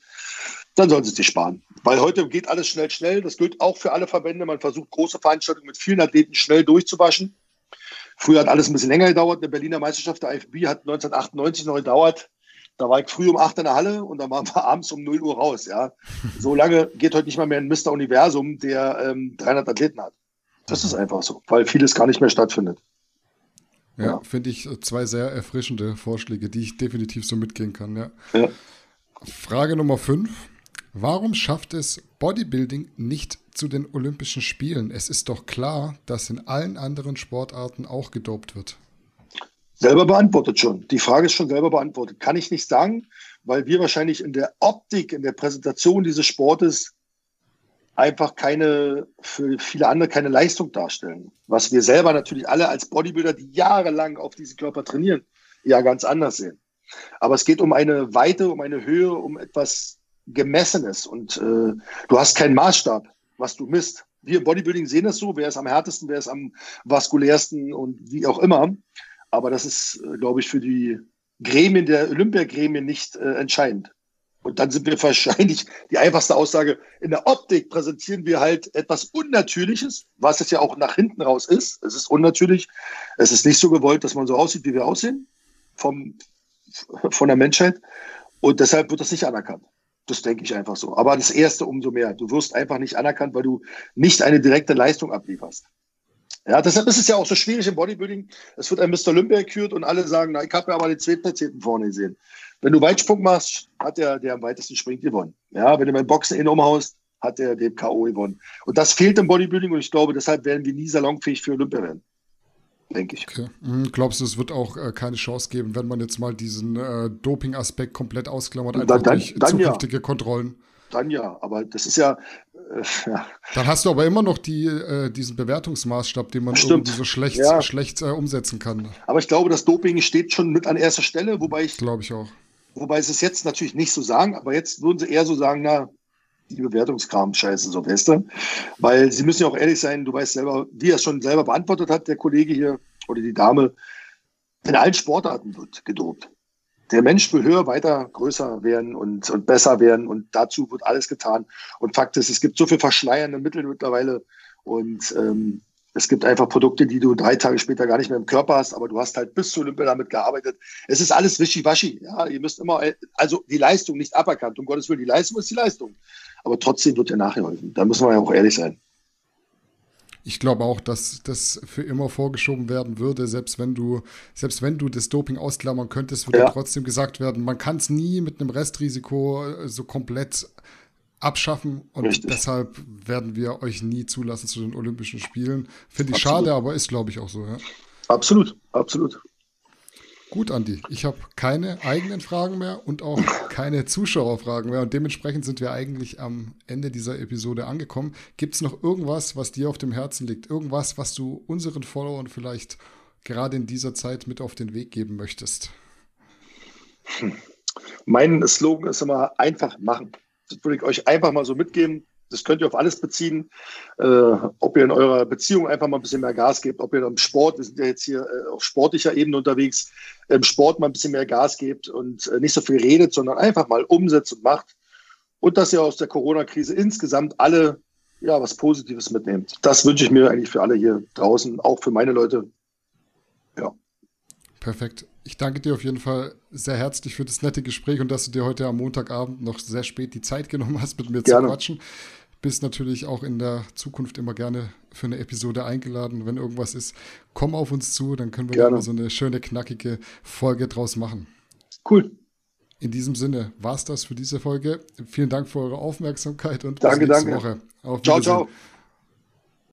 dann sollen sie sich sparen. Weil heute geht alles schnell, schnell. Das gilt auch für alle Verbände. Man versucht große Veranstaltungen mit vielen Athleten schnell durchzuwaschen. Früher hat alles ein bisschen länger gedauert. Eine Berliner Meisterschaft der IFB hat 1998 noch gedauert. Da war ich früh um 8 in der Halle und dann waren wir abends um 0 Uhr raus. Ja. So lange geht heute nicht mal mehr ein Mr. Universum, der ähm, 300 Athleten hat. Das ist einfach so, weil vieles gar nicht mehr stattfindet.
Ja, ja. finde ich zwei sehr erfrischende Vorschläge, die ich definitiv so mitgehen kann. Ja. ja. Frage Nummer 5. Warum schafft es Bodybuilding nicht zu den Olympischen Spielen? Es ist doch klar, dass in allen anderen Sportarten auch gedopt wird.
Selber beantwortet schon. Die Frage ist schon selber beantwortet. Kann ich nicht sagen, weil wir wahrscheinlich in der Optik, in der Präsentation dieses Sportes einfach keine, für viele andere keine Leistung darstellen. Was wir selber natürlich alle als Bodybuilder, die jahrelang auf diesen Körper trainieren, ja ganz anders sehen. Aber es geht um eine Weite, um eine Höhe, um etwas Gemessenes. Und äh, du hast keinen Maßstab, was du misst. Wir im Bodybuilding sehen das so, wer ist am härtesten, wer ist am vaskulärsten und wie auch immer. Aber das ist, äh, glaube ich, für die Gremien der Olympiagremien nicht äh, entscheidend. Und dann sind wir wahrscheinlich die einfachste Aussage, in der Optik präsentieren wir halt etwas Unnatürliches, was es ja auch nach hinten raus ist. Es ist unnatürlich. Es ist nicht so gewollt, dass man so aussieht, wie wir aussehen vom, von der Menschheit. Und deshalb wird das nicht anerkannt. Das denke ich einfach so. Aber das Erste umso mehr. Du wirst einfach nicht anerkannt, weil du nicht eine direkte Leistung ablieferst. Ja, deshalb ist es ja auch so schwierig im Bodybuilding. Es wird ein Mr. Olympia gekürt und alle sagen, na, ich habe ja aber den Zweitplatzierten vorne gesehen. Wenn du Weitsprung machst, hat der, der am weitesten springt, gewonnen. Ja, wenn du beim Boxen in umhaust, hat der den K.O. gewonnen. Und das fehlt im Bodybuilding und ich glaube, deshalb werden wir nie salonfähig für Olympia werden denke ich. Okay.
Mhm, glaubst du, es wird auch äh, keine Chance geben, wenn man jetzt mal diesen äh, Doping-Aspekt komplett ausklammert,
einfach dann, durch dann
zukünftige
ja.
Kontrollen?
Dann ja, aber das ist ja, äh, ja.
Dann hast du aber immer noch die, äh, diesen Bewertungsmaßstab, den man Stimmt. irgendwie so schlecht, ja. schlecht äh, umsetzen kann.
Aber ich glaube, das Doping steht schon mit an erster Stelle, wobei ich.
Glaube ich auch.
Wobei sie es jetzt natürlich nicht so sagen, aber jetzt würden sie eher so sagen, na, die Bewertungskram scheiße, so weißt du. Weil sie müssen ja auch ehrlich sein, du weißt selber, wie er es schon selber beantwortet hat, der Kollege hier oder die Dame, in allen Sportarten wird gedopt. Der Mensch will höher, weiter, größer werden und, und besser werden und dazu wird alles getan. Und Fakt ist, es gibt so viel verschleiernde Mittel mittlerweile und ähm, es gibt einfach Produkte, die du drei Tage später gar nicht mehr im Körper hast, aber du hast halt bis zu Olympia damit gearbeitet. Es ist alles wischiwaschi. Ja, ihr müsst immer, also die Leistung nicht aberkannt. Um Gottes Willen, die Leistung ist die Leistung. Aber trotzdem wird ja nachgeholfen. Da müssen wir ja auch ehrlich sein.
Ich glaube auch, dass das für immer vorgeschoben werden würde, selbst wenn du, selbst wenn du das Doping ausklammern könntest, würde ja. trotzdem gesagt werden, man kann es nie mit einem Restrisiko äh, so komplett abschaffen und Richtig. deshalb werden wir euch nie zulassen zu den Olympischen Spielen. Finde ich absolut. schade, aber ist, glaube ich, auch so. Ja.
Absolut, absolut.
Gut, Andi. Ich habe keine eigenen Fragen mehr und auch keine Zuschauerfragen mehr. Und dementsprechend sind wir eigentlich am Ende dieser Episode angekommen. Gibt es noch irgendwas, was dir auf dem Herzen liegt? Irgendwas, was du unseren Followern vielleicht gerade in dieser Zeit mit auf den Weg geben möchtest?
Hm. Mein Slogan ist immer einfach machen. Das würde ich euch einfach mal so mitgeben das könnt ihr auf alles beziehen. Äh, ob ihr in eurer Beziehung einfach mal ein bisschen mehr Gas gebt, ob ihr im Sport, wir sind ja jetzt hier äh, auf sportlicher Ebene unterwegs, im Sport mal ein bisschen mehr Gas gebt und äh, nicht so viel redet, sondern einfach mal umsetzt und macht. Und dass ihr aus der Corona-Krise insgesamt alle ja, was Positives mitnehmt. Das wünsche ich mir eigentlich für alle hier draußen, auch für meine Leute. Ja.
Perfekt. Ich danke dir auf jeden Fall sehr herzlich für das nette Gespräch und dass du dir heute am Montagabend noch sehr spät die Zeit genommen hast, mit mir Gerne. zu quatschen bist natürlich auch in der Zukunft immer gerne für eine Episode eingeladen. Wenn irgendwas ist, komm auf uns zu, dann können wir gerne. so eine schöne, knackige Folge draus machen.
Cool.
In diesem Sinne war es das für diese Folge. Vielen Dank für eure Aufmerksamkeit und
danke, bis nächste danke. Woche.
Auf ciao, ciao.